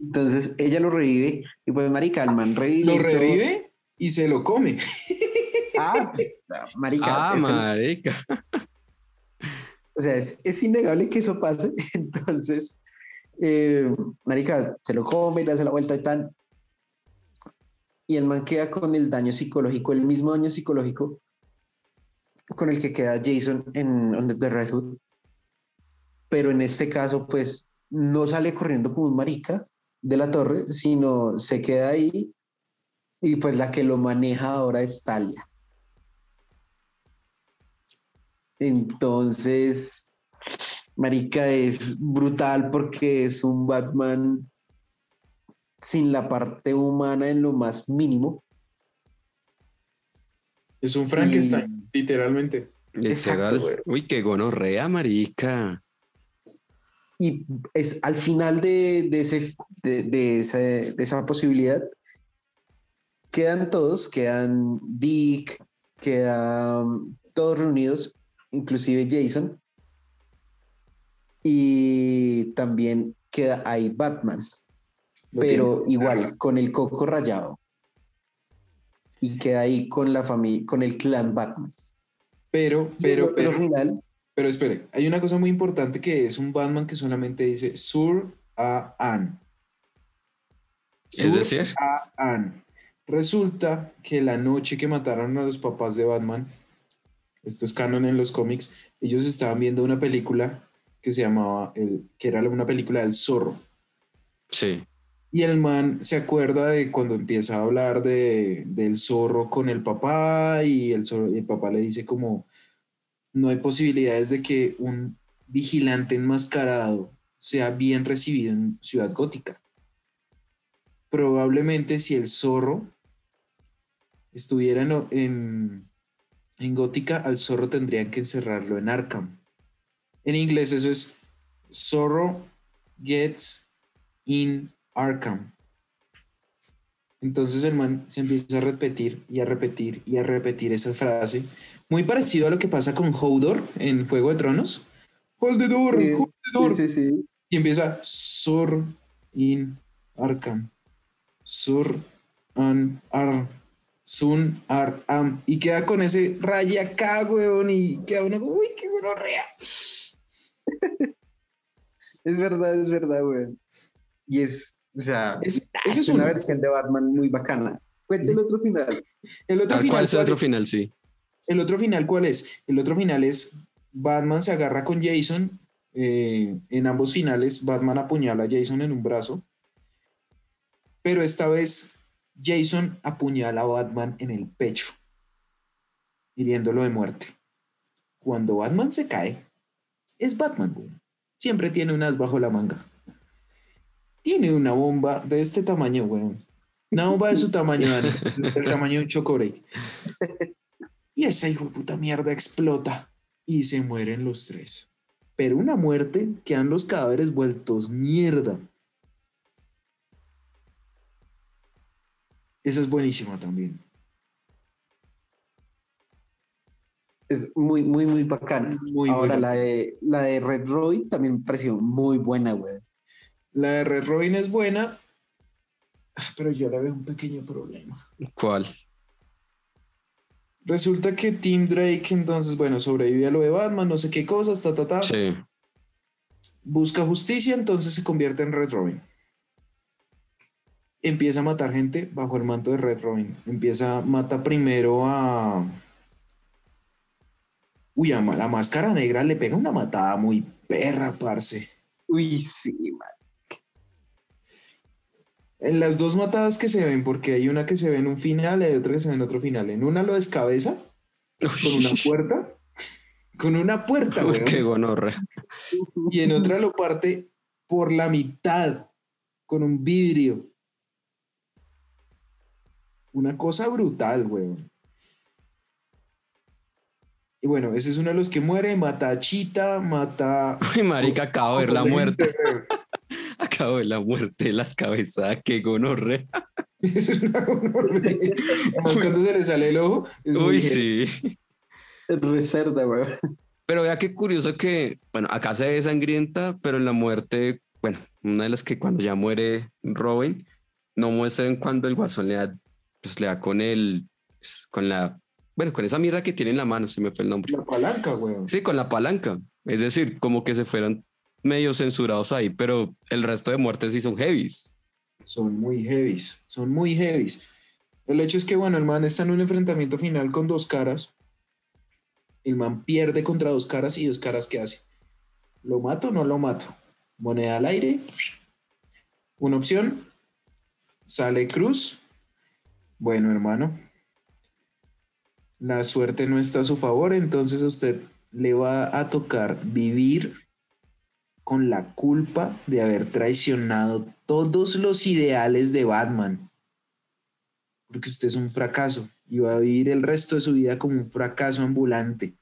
Entonces ella lo revive y pues marica, el man revive. Lo todo. revive y se lo come. Ah, marica. ah, marica. O sea, es, es innegable que eso pase. Entonces, Eh, marica, se lo come, le hace la vuelta y tal. Y el man queda con el daño psicológico, el mismo daño psicológico con el que queda Jason en Under the Red Hood. Pero en este caso, pues, no sale corriendo como un marica de la torre, sino se queda ahí y pues la que lo maneja ahora es Talia. Entonces, Marica es brutal porque es un Batman sin la parte humana en lo más mínimo. Es un Frankenstein, literalmente. Exacto. Uy, qué gonorrea, marica. Y es al final de, de ese, de, de ese- de esa posibilidad, quedan todos, quedan Dick, quedan todos reunidos, inclusive Jason. Y también queda ahí Batman, Lo pero tiene. igual, con el coco rayado. Y queda ahí con la familia, con el clan Batman. Pero, Pero, pero, pero, final, pero espere, hay una cosa muy importante que es un Batman que solamente dice Sur a An. Es decir, a An. Resulta que la noche que mataron a los papás de Batman, esto es canon en los cómics, ellos estaban viendo una película que se llamaba, el, que era una película del zorro. sí. Y el man se acuerda de cuando empieza a hablar de, del zorro con el papá y el, zorro- y el papá le dice como, no hay posibilidades de que un vigilante enmascarado sea bien recibido en Ciudad Gótica. Probablemente si el zorro estuviera en, en, en Gótica, al zorro tendrían que encerrarlo en Arkham. En inglés eso es Zorro gets in Arkham. Entonces el man se empieza a repetir y a repetir y a repetir esa frase. Muy parecido a lo que pasa con Hodor en Juego de Tronos. Hold the door, Sí, hold the door. sí. Y empieza Sur in Arkham. Sur an Ar. Sun Ar Am. Y queda con ese raya acá, weón. Y queda uno como, uy, qué gonorrea. Es verdad, es verdad, güey. Y es, o sea, Es- es, ese es una versión de Batman muy bacana. Cuente el otro final. El otro Tal final. cual es el ¿cuál otro final, sí. El otro final, ¿cuál es? El otro final es Batman se agarra con Jason. eh, en ambos finales, Batman apuñala a Jason en un brazo. Pero esta vez, Jason apuñala a Batman en el pecho, hiriéndolo de muerte. Cuando Batman se cae, es Batman, güey. Siempre tiene un as bajo la manga. Tiene una bomba de este tamaño, güey. Una bomba de su tamaño, Dani, del tamaño de un chocorate. Y esa hijo de puta mierda explota y se mueren los tres. Pero una muerte quedan los cadáveres vueltos mierda. Esa es buenísima también. Es muy, muy, muy bacana. Muy Ahora, buena. la de, la de Red Roy también me pareció muy buena, güey. La de Red Robin es buena, pero yo le veo un pequeño problema. ¿Cuál? Resulta que Tim Drake, entonces, bueno, sobrevive a lo de Batman, no sé qué cosas, ta, ta, ta. Sí. busca justicia, entonces se convierte en Red Robin. Empieza a matar gente bajo el manto de Red Robin. Empieza, mata primero a. Uy, a la máscara negra le pega una matada muy perra, parce. Uy, sí, man. En las dos matadas que se ven, porque hay una que se ve en un final y hay otra que se ve en otro final. En una lo descabeza con una puerta. Con una puerta, weón. qué gonorrea. y en otra lo parte por la mitad con un vidrio. Una cosa brutal, weón. Y bueno, ese es uno de los que muere, mata a Chita, mata... Uy, marica, acabo de ver la muerte. muerte. Acabo de ver la muerte de las cabezas. Qué gonorrea. es una gonorrea. Además, cuando se le sale el ojo... es Uy, sí. Reserva, güey. Pero vea qué curioso que, bueno, acá se ve sangrienta, pero en la muerte, bueno, una de las que cuando ya muere Robin, no muestran cuando el guasón le da, pues le da con el, con la, bueno, con esa mierda que tiene en la mano, se me fue el nombre. La palanca, weón. Sí, con la palanca. Es decir, como que se fueron medio censurados ahí, pero el resto de muertes sí son heavies. Son muy heavies, son muy heavies. El hecho es que, bueno, el man está en un enfrentamiento final con dos caras. El man pierde contra dos caras y dos caras, ¿qué hace? ¿Lo mato o no lo mato? Moneda al aire. Una opción. Sale cruz. Bueno, hermano. La suerte no está a su favor, entonces a usted le va a tocar vivir con la culpa de haber traicionado todos los ideales de Batman. Porque usted es un fracaso y va a vivir el resto de su vida como un fracaso ambulante.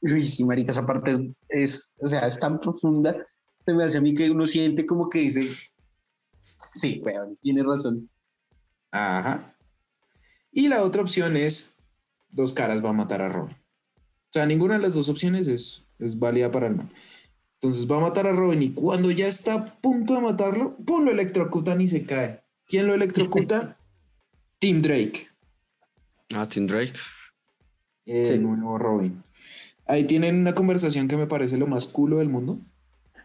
Uy, sí, marica, esa parte es, o sea, es tan profunda. Se me hace a mí que uno siente como que dice, sí, weón, tiene razón. Ajá. Y la otra opción es dos caras va a matar a Robin. O sea, ninguna de las dos opciones es, es válida para el man. Entonces va a matar a Robin y cuando ya está a punto de matarlo, ¡pum! lo electrocutan y se cae. ¿Quién lo electrocuta? Tim Drake. Ah, Tim Drake. El Sí. nuevo Robin. Ahí tienen una conversación que me parece lo más culo del mundo.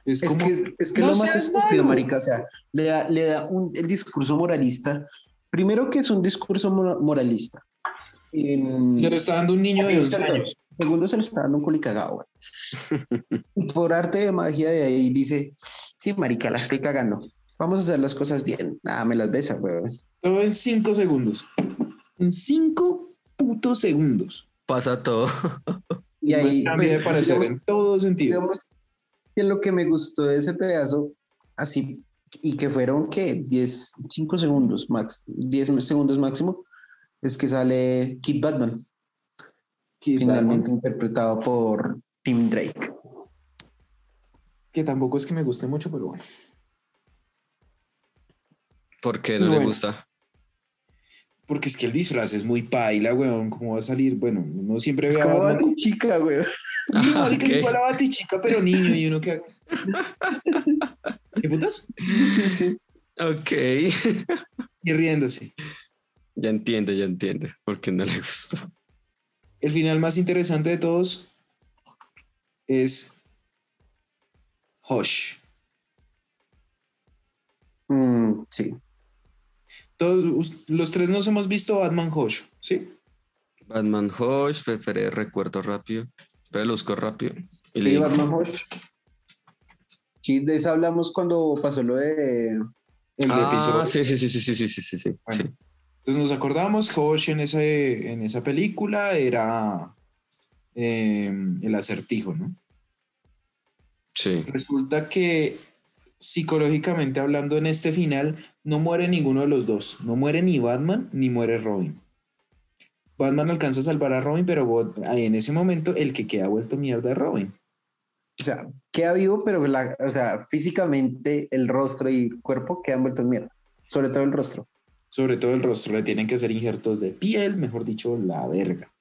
Es, Es como, que, es, es que "No lo más estúpido, malo". marica, o sea, le da, le da un, el discurso moralista. Primero que es un discurso mora- moralista. En- se lo está dando un niño de 11 Exacto. años. Segundo se lo está dando un culicagado, Por arte de magia de ahí dice, sí, marica, la estoy cagando. Vamos a hacer las cosas bien. Nada, me las besa, güey. Todo en 5 segundos. En 5 putos segundos. Pasa todo. Y ahí, Cambia pues, de parecer digamos, en todo sentido. digamos que lo que me gustó de ese pedazo, así, y que fueron, ¿qué? 10, 5 segundos, max, 10 segundos máximo, es que sale Kid Batman, Kid finalmente Batman, interpretado por Tim Drake. que tampoco es que me guste mucho, pero bueno. ¿Por qué no le bueno. gusta? Porque es que el disfraz es muy paila, weón. ¿Cómo va a salir? Bueno, uno siempre Es ve a como Batman. Bati chica, güey. Sí, marica, es igual a Batichica, pero niño. Y uno que haga. ¿Qué putas? Sí, sí. Ok. Y riéndose. ya entiende, ya entiende. ¿Por qué no le gustó? El final más interesante de todos es Hush. Mm, sí. Los tres nos hemos visto Batman Hush, ¿sí? Batman Hush, preferé Recuerdo Rápido. Pero lo busco rápido. Y sí, Batman Hush. Sí, de eso hablamos cuando pasó lo de... El ah, episodio. sí, sí, sí, sí, sí, sí, sí, sí. Sí. Entonces nos acordamos, Hosh en, ese, en esa película era em, el acertijo, ¿no? Sí. Resulta que psicológicamente hablando en este final no muere ninguno de los dos. No muere ni Batman ni muere Robin. Batman alcanza a salvar a Robin, pero en ese momento el que queda vuelto mierda es Robin. O sea, queda vivo, pero la, o sea, físicamente el rostro y el cuerpo quedan vueltos mierda. Sobre todo el rostro. Sobre todo el rostro, le tienen que hacer injertos de piel, mejor dicho, la verga.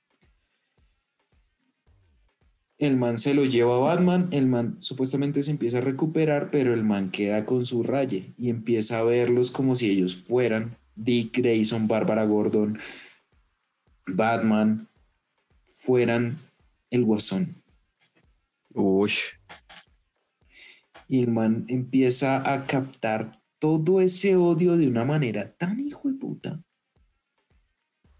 El man se lo lleva a Batman, el man supuestamente se empieza a recuperar, pero el man queda con su raye y empieza a verlos como si ellos fueran Dick Grayson, Bárbara Gordon, Batman, fueran el guasón. Uy. Y el man empieza a captar todo ese odio de una manera tan hijo de puta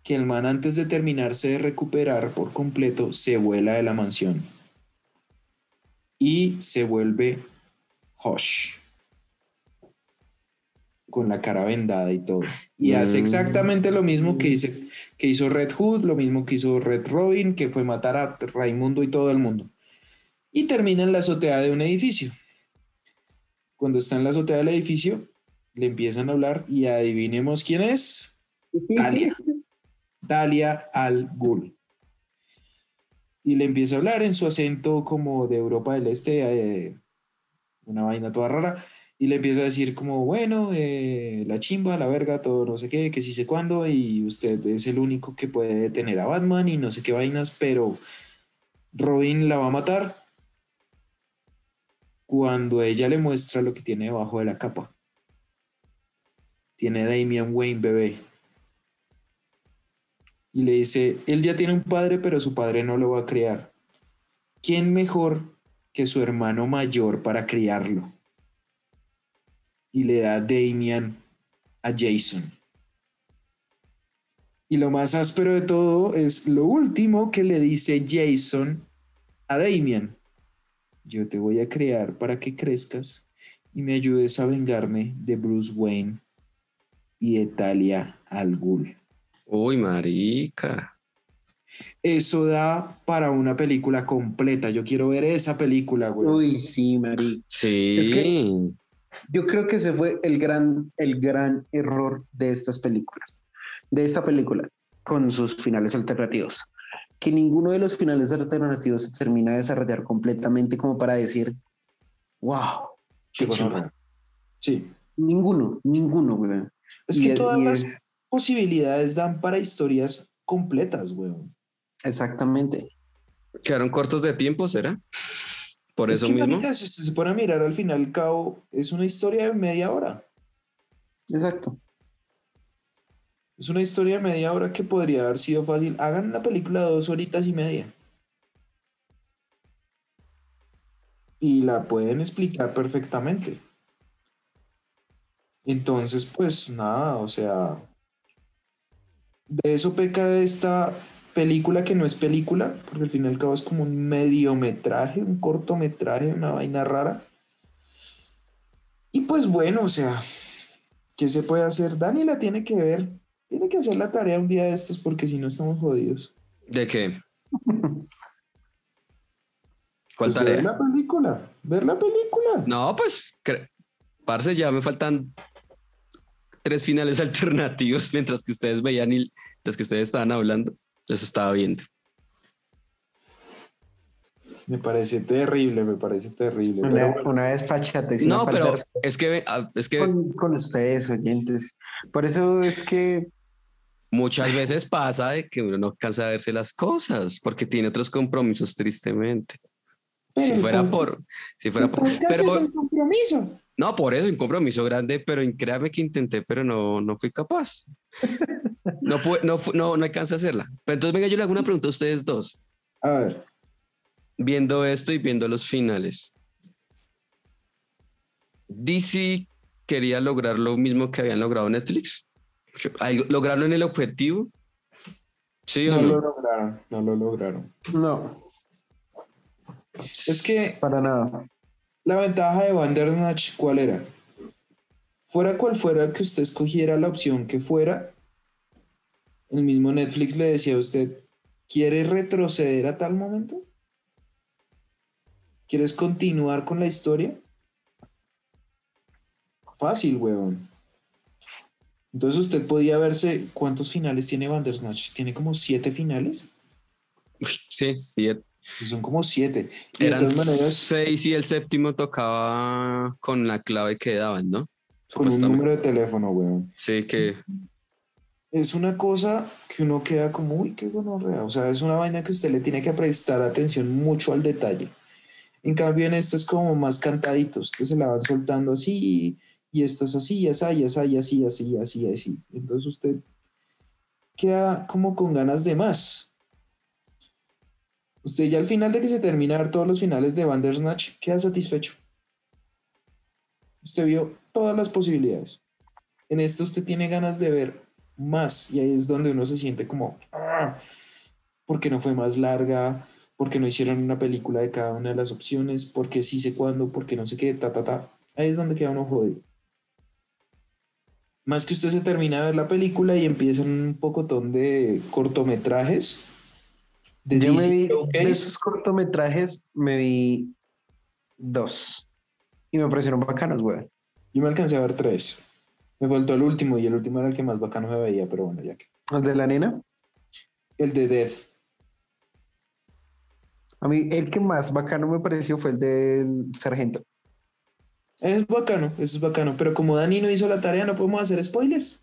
que el man antes de terminarse de recuperar por completo se vuela de la mansión y se vuelve Hush con la cara vendada y todo. Y hace Mm. exactamente lo mismo que, hice, que hizo Red Hood, lo mismo que hizo Red Robin, que fue matar a Raimundo y todo el mundo. Y termina en la azotea de un edificio. Cuando está en la azotea del edificio, le empiezan a hablar y adivinemos quién es. Talia. Talia al Ghul. Y le empieza a hablar en su acento como de Europa del Este, eh, una vaina toda rara. Y le empieza a decir como, bueno, eh, la chimba, la verga, todo no sé qué, que sí sé cuándo, y usted es el único que puede detener a Batman y no sé qué vainas, pero Robin la va a matar cuando ella le muestra lo que tiene debajo de la capa. Tiene Damian Wayne bebé. Y le dice, él ya tiene un padre, pero su padre no lo va a criar. ¿Quién mejor que su hermano mayor para criarlo. Y le da Damian a Jason. Y lo más áspero de todo es lo último que le dice Jason a Damian. Yo te voy a criar para que crezcas y me ayudes a vengarme de Bruce Wayne y de Talia al Ghul. Uy, marica. Eso da para una película completa. Yo quiero ver esa película, güey. Uy, sí, Mari. Sí. Es que- Yo creo que ese fue el gran, el gran error de estas películas, de esta película, con sus finales alternativos. Que ninguno de los finales alternativos se termina de desarrollar completamente como para decir, wow, qué gonorrea. Sí. Ninguno, ninguno, güey. Es Y que es- todas y las es- posibilidades dan para historias completas, güey. Exactamente. Quedaron cortos de tiempo, ¿será? Por Es eso que, mismo. marica, si usted se pone a mirar al final y al cabo, es una historia de media hora. Exacto. Es una historia de media hora que podría haber sido fácil. Hagan una película de dos horitas y media. Y la pueden explicar perfectamente. Entonces, pues nada, o sea, de eso peca esta película que no es película, porque al fin y al cabo es como un mediometraje, un cortometraje, una vaina rara. Y pues bueno, o sea, ¿qué se puede hacer? Dani la tiene que ver, tiene que hacer la tarea un día de estos porque si no estamos jodidos. ¿De qué? ¿Cuál Pues de ver tarea? la película, ver la película. No, pues, parce, ya me faltan tres finales alternativos mientras que ustedes veían y los que ustedes estaban hablando, los estaba viendo. Me parece terrible, me parece terrible. pero Una, bueno. una vez fachate. No, falta de pero es que, ah, es que con, con ustedes, oyentes. Por eso es que muchas veces pasa de que uno no alcanza a verse las cosas porque tiene otros compromisos, tristemente. Pero si fuera por, si fuera por, pero es un compromiso. No, por eso, un compromiso grande, pero créame que intenté, pero no, no fui capaz. No, pu- no, no, no alcancé a hacerla. Pero entonces, venga, yo le hago una pregunta a ustedes dos, A ver, viendo esto y viendo los finales. DC quería lograr lo mismo que habían logrado Netflix. Ay, ¿Lograron el objetivo? ¿Sí o no no? lo lograron, no lo lograron. no, Es que para nada. La ventaja de Bandersnatch, ¿cuál era? Fuera cual fuera que usted escogiera la opción que fuera, el mismo Netflix le decía a usted, ¿quieres retroceder a tal momento? ¿Quieres continuar con la historia? Fácil, huevón. Entonces usted podía verse cuántos finales tiene Bandersnatch. Tiene como siete finales. Sí, sí. Son como siete. Y de Eran todas maneras, seis y el séptimo tocaba con la clave que daban, ¿no? con un número de teléfono, huevón. Sí, que es una cosa que uno queda como, uy, qué gonorrea. O sea, es una vaina que usted le tiene que prestar atención mucho al detalle. En cambio, en esta es como más cantadito. Usted se la van soltando así, y esto es así, y así, y así, y así, y así, y así. Entonces usted queda como con ganas de más. Usted ya al final de que se terminar todos los finales de Bandersnatch queda satisfecho. Usted vio todas las posibilidades. En esto usted tiene ganas de ver más y ahí es donde uno se siente como, "Ah, ¿por qué no fue más larga? ¿Por qué no hicieron una película de cada una de las opciones? ¿Por qué sí sé cuándo? ¿Por qué no sé qué? Ta, ta, ta. Ahí es donde queda uno jodido. Más que usted se termina de ver la película y empiezan un pocotón de cortometrajes. De Yo me vi, de esos cortometrajes, me vi dos. Y me parecieron bacanos, güey. Yo me alcancé a ver tres. Me faltó el último y el último era el que más bacano se veía, pero bueno, ya que. El de la nena. El de Death. A mí, el que más bacano me pareció fue el del sargento. Es bacano, eso es bacano. Pero como Dani no hizo la tarea, no podemos hacer spoilers.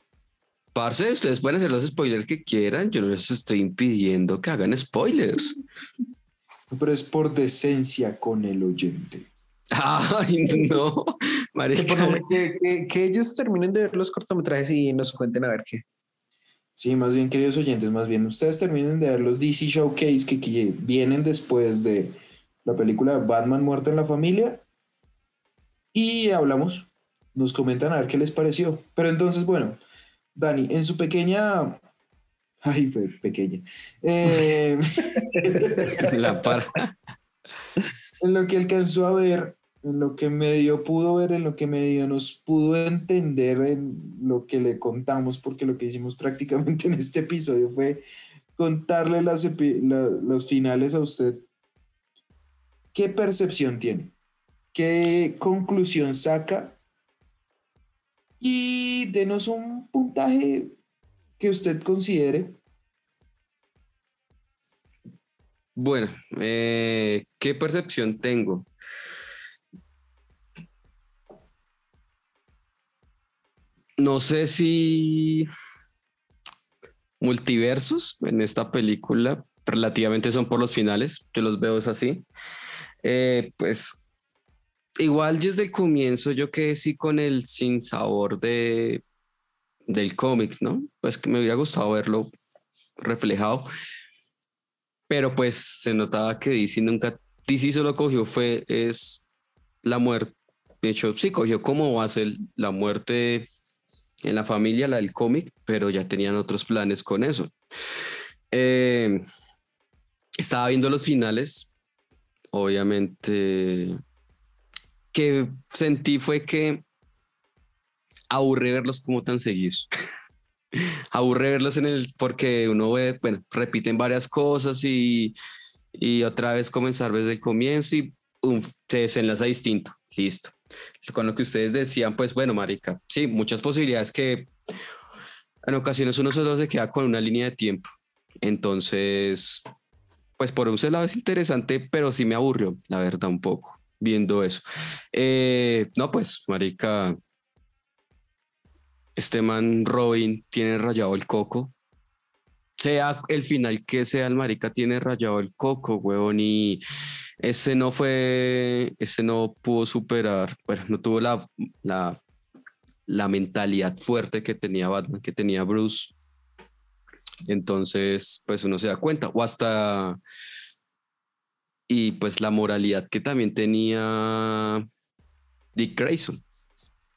Parce, ustedes pueden hacer los spoilers que quieran. Yo no les estoy impidiendo que hagan spoilers. Pero es por decencia con el oyente. Ay, no, Que, que- que- que ellos terminen de ver los cortometrajes y nos cuenten a ver qué. Sí, más bien, queridos oyentes, más bien ustedes terminen de ver los DC Showcase que, que vienen después de la película Batman Muerto en la Familia y hablamos. Nos comentan a ver qué les pareció. Pero entonces, bueno, Dani, en su pequeña... Ay, fue pequeña. Eh, La par. en lo que alcanzó a ver, en lo que medio pudo ver, en lo que medio nos pudo entender en lo que le contamos, porque lo que hicimos prácticamente en este episodio fue contarle las la- los finales a usted. ¿Qué percepción tiene? ¿Qué conclusión saca? Y denos un puntaje que usted considere. Bueno, eh, ¿qué percepción tengo? No sé si multiversos en esta película relativamente son por los finales, yo los veo así. Eh, pues igual desde el comienzo yo quedé sí con el sin sabor de del cómic, ¿no? Pues que me hubiera gustado verlo reflejado pero pues se notaba que DC nunca, DC solo cogió fue, es la muerte, de hecho sí cogió como base la muerte en la familia, la del cómic, pero ya tenían otros planes con eso. Eh, estaba viendo los finales, obviamente, que sentí fue que aburrí verlos como tan seguidos aburre verlos en el, porque uno ve, bueno, repiten varias cosas y, y otra vez comenzar desde el comienzo y um, se desenlaza distinto, listo. Con lo que ustedes decían, pues bueno, marica, sí, muchas posibilidades que en ocasiones uno solo se queda con una línea de tiempo. Entonces, pues por un lado es interesante, pero sí me aburrió, la verdad, un poco, viendo eso. Eh, no, pues, marica, este man Robin tiene rayado el coco. Sea el final que sea, el marica tiene rayado el coco, huevón, y ese no fue, ese no pudo superar, bueno, no tuvo la, la, la mentalidad fuerte que tenía Batman, que tenía Bruce. Entonces, pues uno se da cuenta, o hasta, y pues la moralidad que también tenía Dick Grayson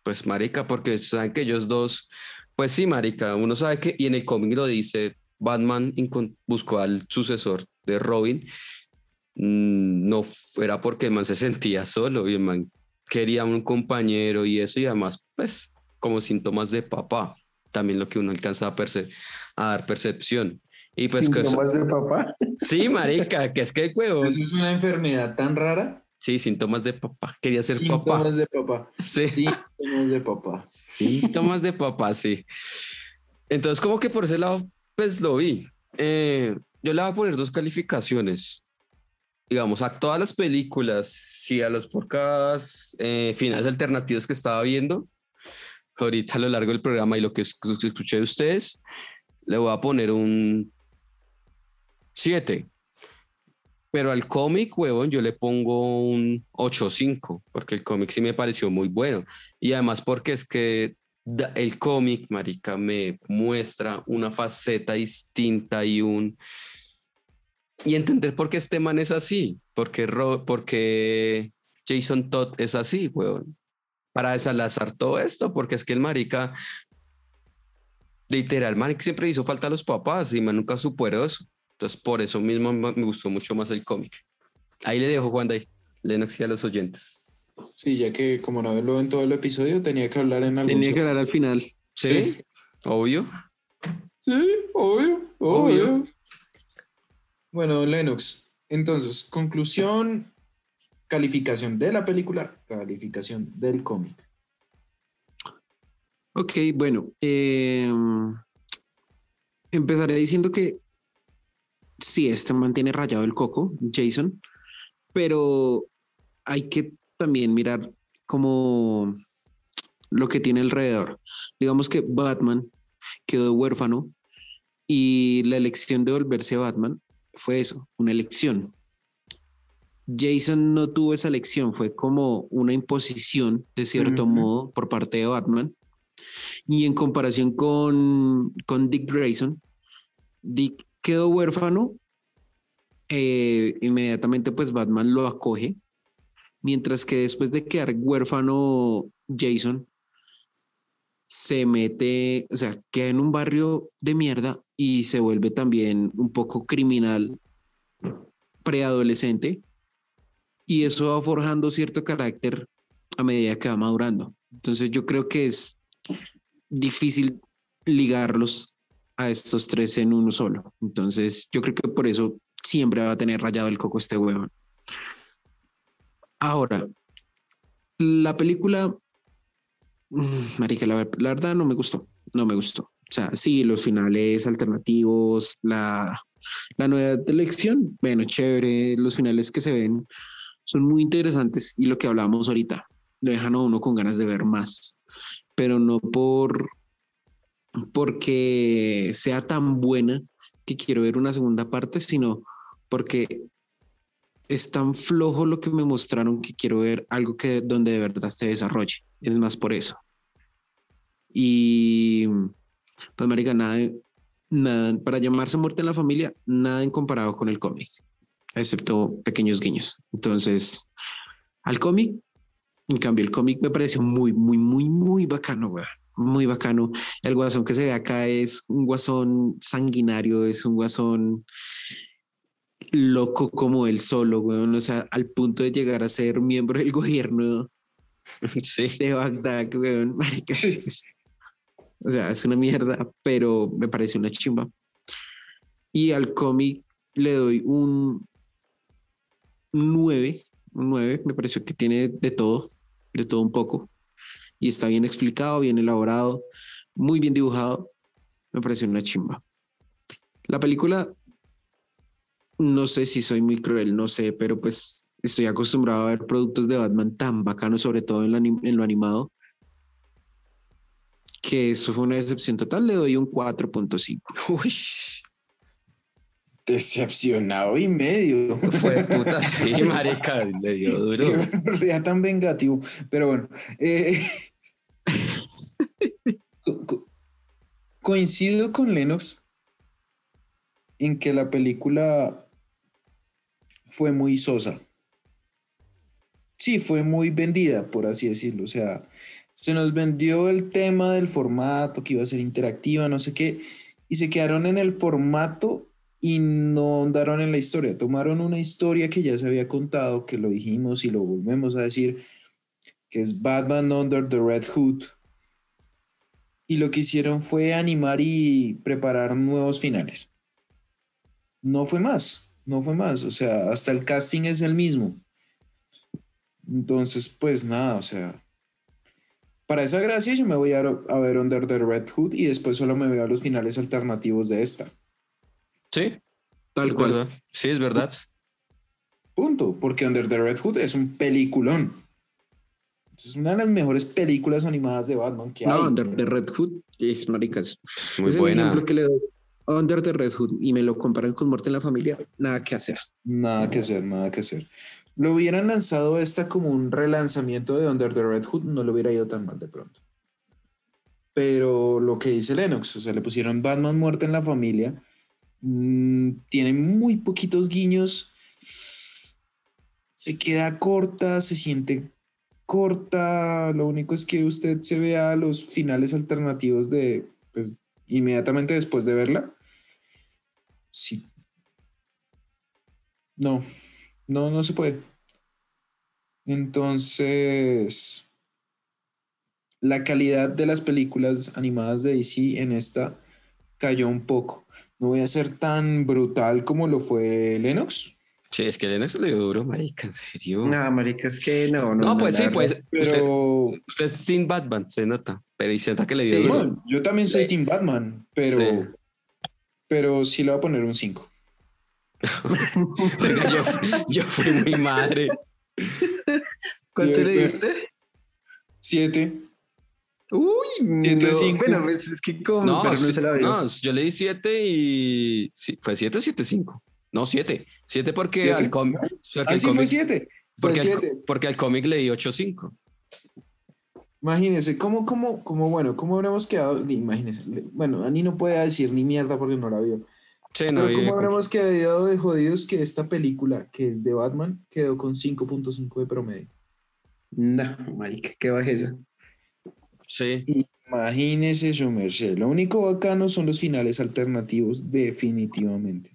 pues marica, porque saben que ellos dos, pues sí, marica, uno sabe que, y en el cómic lo dice, Batman buscó al sucesor de Robin, mm, no era porque el man se sentía solo y quería un compañero y eso, y además, pues, como síntomas de papá, también lo que uno alcanza a, perce- a dar percepción. Y pues Síntomas de papá. sí, marica, que es que el huevo, Eso es una enfermedad tan rara. sí, síntomas de papá, quería ser papá. Síntomas de papá. Sí. Síntomas de papá. Síntomas de papá, sí. Entonces, como que por ese lado, pues lo vi. Eh, yo le voy a poner dos calificaciones. Digamos, a todas las películas, sí, a los podcasts, eh, finales alternativos que estaba viendo, ahorita a lo largo del programa y lo que escuché de ustedes, le voy a poner un 7. Pero al cómic, huevón, yo le pongo un 8.5, porque el cómic sí me pareció muy bueno. Y además porque es que el cómic, marica, me muestra una faceta distinta y un... Y entender por qué este man es así, porque, Ro- porque Jason Todd es así, weón. Para desalazar todo esto, porque es que el marica, literal, marica siempre hizo falta a los papás y man nunca superó eso. Entonces, por eso mismo me gustó mucho más el cómic. Ahí le dejo, Juan Day, Lennox y a los oyentes. Sí, ya que como no lo en todo el episodio, tenía que hablar en algún Tenía que hablar al final. ¿Sí? Obvio. Sí, obvio, Obvio. obvio. Bueno, Lennox, entonces, conclusión, calificación de la película, calificación del cómic. Ok, bueno. eh, empezaré diciendo que sí, este mantiene rayado el coco, Jason, pero hay que también mirar como lo que tiene alrededor. Digamos que Batman quedó huérfano y la elección de volverse Batman fue eso, una elección. Jason no tuvo esa elección, fue como una imposición, de cierto modo, por parte de Batman. Y en comparación con, con Dick Grayson, Dick quedó huérfano eh, inmediatamente pues Batman lo acoge, mientras que después de quedar huérfano Jason, se mete, o sea, queda en un barrio de mierda y se vuelve también un poco criminal preadolescente y eso va forjando cierto carácter a medida que va madurando. Entonces yo creo que es difícil ligarlos a estos tres en uno solo. Entonces yo creo que por eso siempre va a tener rayado el coco este huevón. Ahora, la película, marica, la, la verdad no me gustó, no me gustó. O sea, sí, los finales alternativos, la, la nueva elección, bueno, chévere, los finales que se ven son muy interesantes y lo que hablábamos ahorita, lo dejan a uno con ganas de ver más, pero no por porque sea tan buena que quiero ver una segunda parte, sino porque es tan flojo lo que me mostraron que quiero ver algo que donde de verdad se desarrolle. Es más por eso. Y pues marica, nada, nada para llamarse muerte en la familia, nada en comparado con el cómic, excepto pequeños guiños. Entonces, al cómic, en cambio, el cómic me pareció muy, muy, muy, muy bacano, güey muy bacano. El guasón que se ve acá es un guasón sanguinario, es un guasón loco como él solo, weón. O sea, al punto de llegar a ser miembro del gobierno Sí. de Bagdad, weón. Marica, es- o sea, es una mierda, pero me parece una chimba. Y al cómic le doy un 9, un 9, me pareció que tiene de todo, de todo un poco. Y está bien explicado, bien elaborado, muy bien dibujado. Me pareció una chimba. La película, no sé si soy muy cruel, no sé, pero pues estoy acostumbrado a ver productos de Batman tan bacanos, sobre todo en, lo anim- en lo animado, que eso fue una decepción total. Le doy un 4.5. Uy, Decepcionado y medio. fue puta, sí, marica, le dio duro. Ya tan vengativo. Pero bueno. eh, co- co- coincido con Lennox en que la película fue muy sosa. Sí, fue muy vendida, por así decirlo. O sea, se nos vendió el tema del formato, que iba a ser interactiva, no sé qué, y se quedaron en el formato y no andaron en la historia. Tomaron una historia que ya se había contado, que lo dijimos y lo volvemos a decir, que es Batman Under the Red Hood. Y lo que hicieron fue animar y preparar nuevos finales. No fue más, no fue más. O sea, hasta el casting es el mismo. Entonces, pues nada, o sea, para esa gracia yo me voy a, a ver Under the Red Hood y después solo me veo a los finales alternativos de esta. Sí, Tal es cual. verdad. Sí, es verdad. Punto, porque Under the Red Hood es un peliculón. Es una de las mejores películas animadas de Batman que No, hay. Under the Red Hood es maricas. Muy es el buena. ejemplo que le doy. Under the Red Hood y me lo comparan con Muerte en la Familia, nada que hacer. Nada que hacer, nada que hacer. Lo hubieran lanzado esta como un relanzamiento de Under the Red Hood, no le hubiera ido tan mal de pronto. Pero lo que dice Lennox, o sea, le pusieron Batman muerte en la familia, mm, tiene muy poquitos guiños, se queda corta, se siente corta, lo único es que usted se vea los finales alternativos de, pues, inmediatamente después de verla. Sí. No, no, no se puede. Entonces, la calidad de las películas animadas de DC en esta cayó un poco. No voy a ser tan brutal como lo fue Lennox, Sí, es que Lennox le dio duro, marica, en serio. Nada, marica, es que no, no. No, pues sí, pues. verdad. Usted, pero usted es sin Batman, se nota. Pero y se nota que le dio Sí, duro. bueno, yo también soy Sí. Team Batman, pero Sí. pero sí le voy a poner un 5. Oiga, yo, yo fui muy madre. ¿Cuánto le diste? 7. Uy, Siete, no. cinco. Bueno, pues, es que como No, pero no se la veo. no, yo le di 7 y. sí, ¿Fue 7 o 7-5? No, 7. 7 porque Siete. al cómic. porque al Así fue 7. Fue porque, al, 7. porque al cómic le di 8-5. Imagínense, ¿cómo, cómo, cómo, bueno, cómo habremos quedado? Imagínense, bueno, Dani no puede decir ni mierda porque no la vio. Sí, Pero no, y- como habremos quedado de jodidos que esta película, que es de Batman, quedó con 5.5 de promedio. No, Mike, qué bajeza. sí. Imagínese su merced. Lo único bacano son los finales alternativos, definitivamente.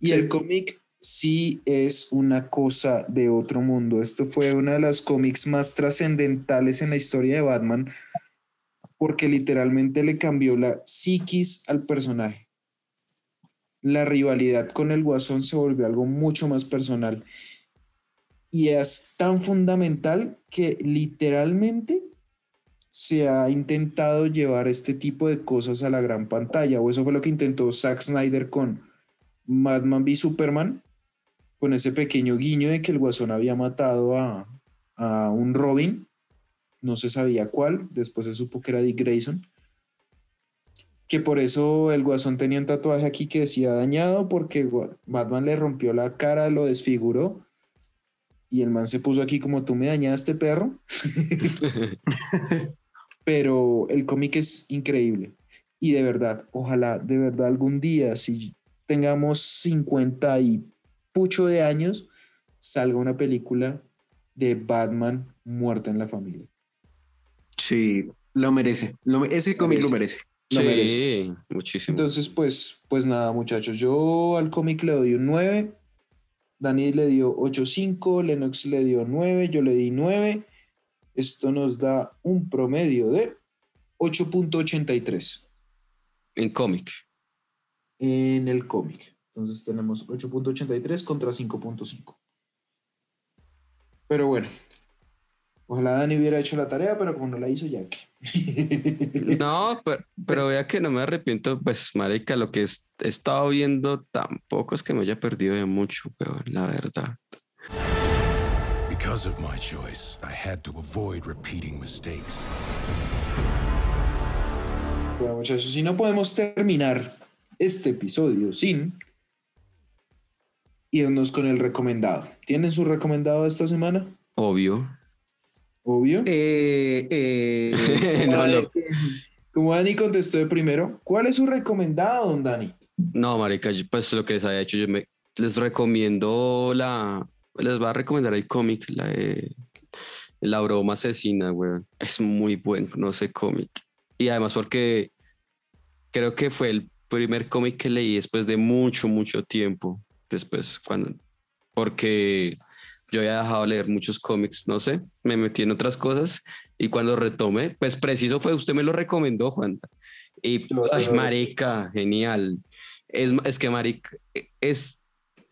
Y Sí. el cómic sí es una cosa de otro mundo. Esto fue una de las cómics más trascendentales en la historia de Batman, porque literalmente le cambió la psiquis al personaje. La rivalidad con el Guasón se volvió algo mucho más personal. Y es tan fundamental que literalmente se ha intentado llevar este tipo de cosas a la gran pantalla, o eso fue lo que intentó Zack Snyder con Batman v Superman, con ese pequeño guiño de que el Guasón había matado a, a un Robin, no se sabía cuál, después se supo que era Dick Grayson, que por eso el Guasón tenía un tatuaje aquí que decía dañado, porque Batman le rompió la cara, lo desfiguró, y el man se puso aquí como tú me dañaste, perro. pero el cómic es increíble. Y de verdad, ojalá de verdad algún día, si tengamos 50 y pucho de años, salga una película de Batman muerta en la familia. Sí, lo merece. Lo ese cómic lo merece. Lo merece. Sí, muchísimo. Entonces, pues, pues nada, muchachos, yo al cómic le doy un 9, Dani le dio 8.5, Lennox le dio 9, yo le di 9. Esto nos da un promedio de 8.83. en cómic. En el cómic. Entonces tenemos 8.83 contra 5.5. Pero bueno, ojalá Dani hubiera hecho la tarea, pero como no la hizo, ya que. No, pero, pero vea que no me arrepiento, pues, marica, lo que he estado viendo tampoco es que me haya perdido de mucho, weón, la verdad. Because of my choice, I had to avoid repeating mistakes. Bueno, muchachos, si no podemos terminar este episodio sin irnos con el recomendado. ¿Tienen su recomendado esta semana? Obvio. Obvio. Eh, eh, No, Como no. Dani- Como Dani contestó de primero, ¿cuál es su recomendado, don Dani? No, marica, pues lo que les había hecho, yo me, les recomiendo la, les voy a recomendar el cómic, la de La broma asesina, weón. Es muy bueno ese cómic. Y además porque creo que fue el primer cómic que leí después de mucho, mucho tiempo. Después, cuando, porque yo había dejado de leer muchos cómics, no sé, me metí en otras cosas y cuando retomé, pues preciso fue, usted me lo recomendó, Juan. Y, ay, marica, genial. Es, es que, marica, es,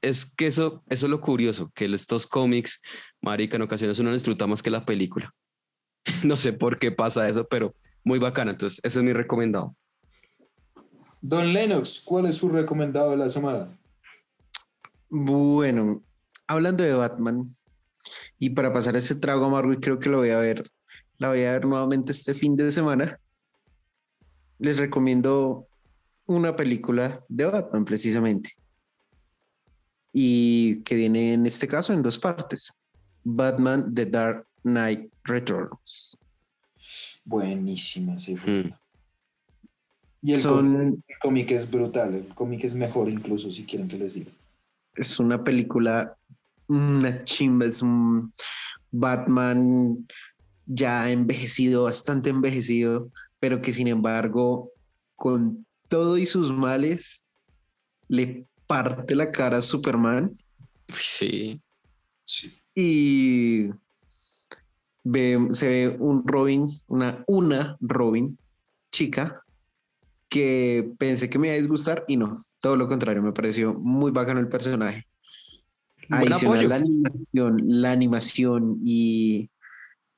es que eso, eso es lo curioso, que estos cómics, marica, en ocasiones uno disfruta más que la película. no sé por qué pasa eso, pero muy bacana. Entonces, ese es mi recomendado. Don Lennox, ¿cuál es su recomendado de la semana? Bueno, hablando de Batman, y para pasar ese trago amargo, y creo que lo voy a ver, la voy a ver nuevamente este fin de semana, les recomiendo una película de Batman precisamente. Y que viene en este caso en dos partes. Batman The Dark Knight Returns. Buenísima, sí. Mm. Y el, Son- cómic, el cómic es brutal, el cómic es mejor incluso, si quieren que les diga. es una película, una chimba, es un Batman ya envejecido, bastante envejecido, pero que sin embargo, con todo y sus males, le parte la cara a Superman Sí. Sí. y ve- se ve un Robin, una, una Robin chica que pensé que me iba a disgustar y no, todo lo contrario, me pareció muy bacano el personaje. Adicional, la animación, la animación y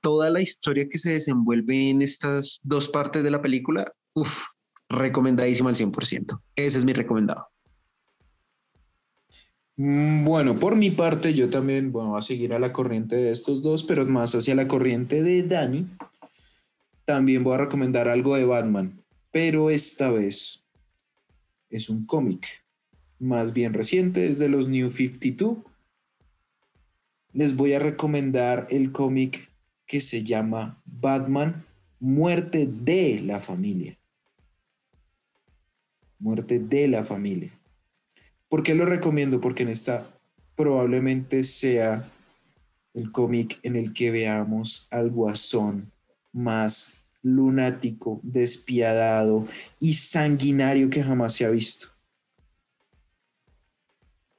toda la historia que se desenvuelve en estas dos partes de la película, uff, recomendadísimo al 100%. Ese es mi recomendado. Mm, Bueno, por mi parte, yo también bueno, voy a seguir a la corriente de estos dos, pero más hacia la corriente de Dani. También voy a recomendar algo de Batman, pero esta vez es un cómic más bien reciente, es de los New 52. Les voy a recomendar el cómic que se llama Batman, Muerte de la Familia. Muerte de la Familia. ¿Por qué lo recomiendo? Porque en esta probablemente sea el cómic en el que veamos al guasón más lunático, despiadado y sanguinario que jamás se ha visto.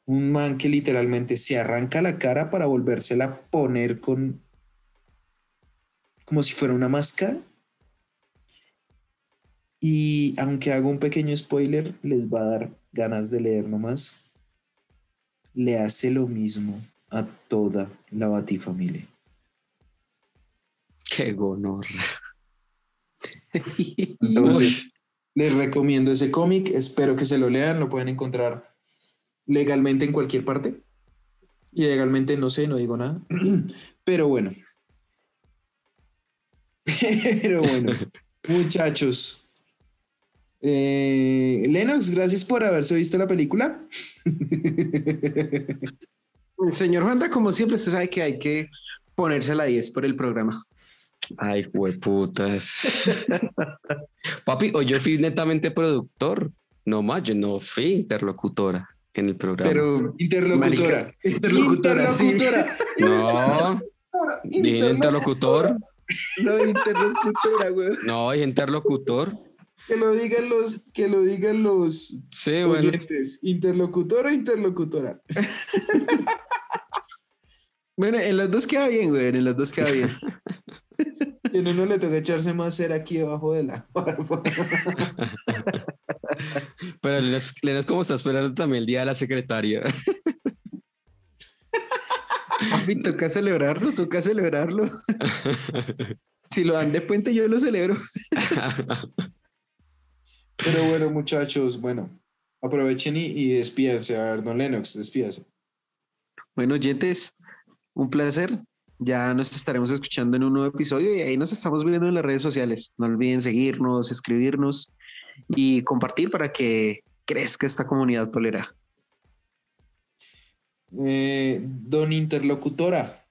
Un man que literalmente se arranca la cara para volvérsela a poner con como si fuera una máscara. Y aunque hago un pequeño spoiler, les va a dar ganas de leer nomás. Le hace lo mismo a toda la Batifamilia. Qué gonor. Entonces, les recomiendo ese cómic. Espero que se lo lean. Lo pueden encontrar legalmente en cualquier parte. Y legalmente no sé, no digo nada. Pero bueno. Pero bueno, muchachos. Eh, Lennox, gracias por haberse visto la película. Señor Juanda, como siempre, usted sabe que hay que ponerse la 10 por el programa. Ay, hueputas. Papi, o yo fui netamente productor. No más, yo no fui interlocutora en el programa. Pero Interlocutora. Marica, interlocutora, sí. Interlocutora. no, dije interlocutor. no interlocutora, güey. No, es interlocutor. Que lo digan los, que lo digan los Sí, bueno. Interlocutor o interlocutora. Bueno, en las dos queda bien, güey. En las dos queda bien. Y en uno le toca echarse más cera aquí debajo de la barba. Pero Lenos, Lenos, ¿cómo está esperando también el día de la secretaria? Papi, toca celebrarlo, toca celebrarlo. Si lo dan de puente, yo lo celebro. Pero bueno, muchachos, bueno, aprovechen y, y despídense. A ver, don Lennox, despídase. Bueno, oyentes, un placer. Ya nos estaremos escuchando en un nuevo episodio y ahí nos estamos viendo en las redes sociales. No olviden seguirnos, escribirnos y compartir para que crezca esta comunidad polera. Eh, don Interlocutora.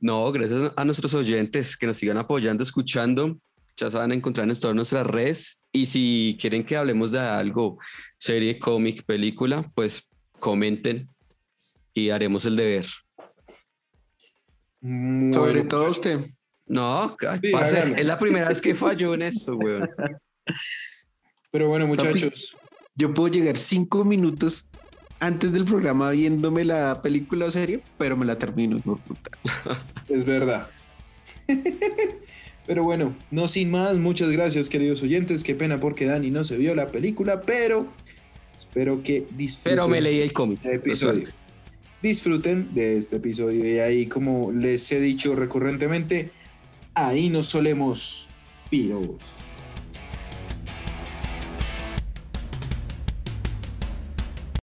No, gracias a nuestros oyentes que nos sigan apoyando, escuchando. Ya saben encontrarnos en todas nuestras redes. Y si quieren que hablemos de algo, serie, cómic, película, pues comenten y haremos el deber. Sobre todo usted. No, Sí, parce, es la primera vez que fallo en esto, weón. Pero bueno, muchachos, Yo puedo llegar cinco minutos antes del programa viéndome la película o serie, pero me la termino. de puta. es verdad. Pero bueno, no sin más, muchas gracias, queridos oyentes. Qué pena porque Dani no se vio la película, pero espero que disfruten. Pero me leí el cómic. episodio. Disfruten de este episodio y ahí, como les he dicho recurrentemente, ahí nos solemos piros.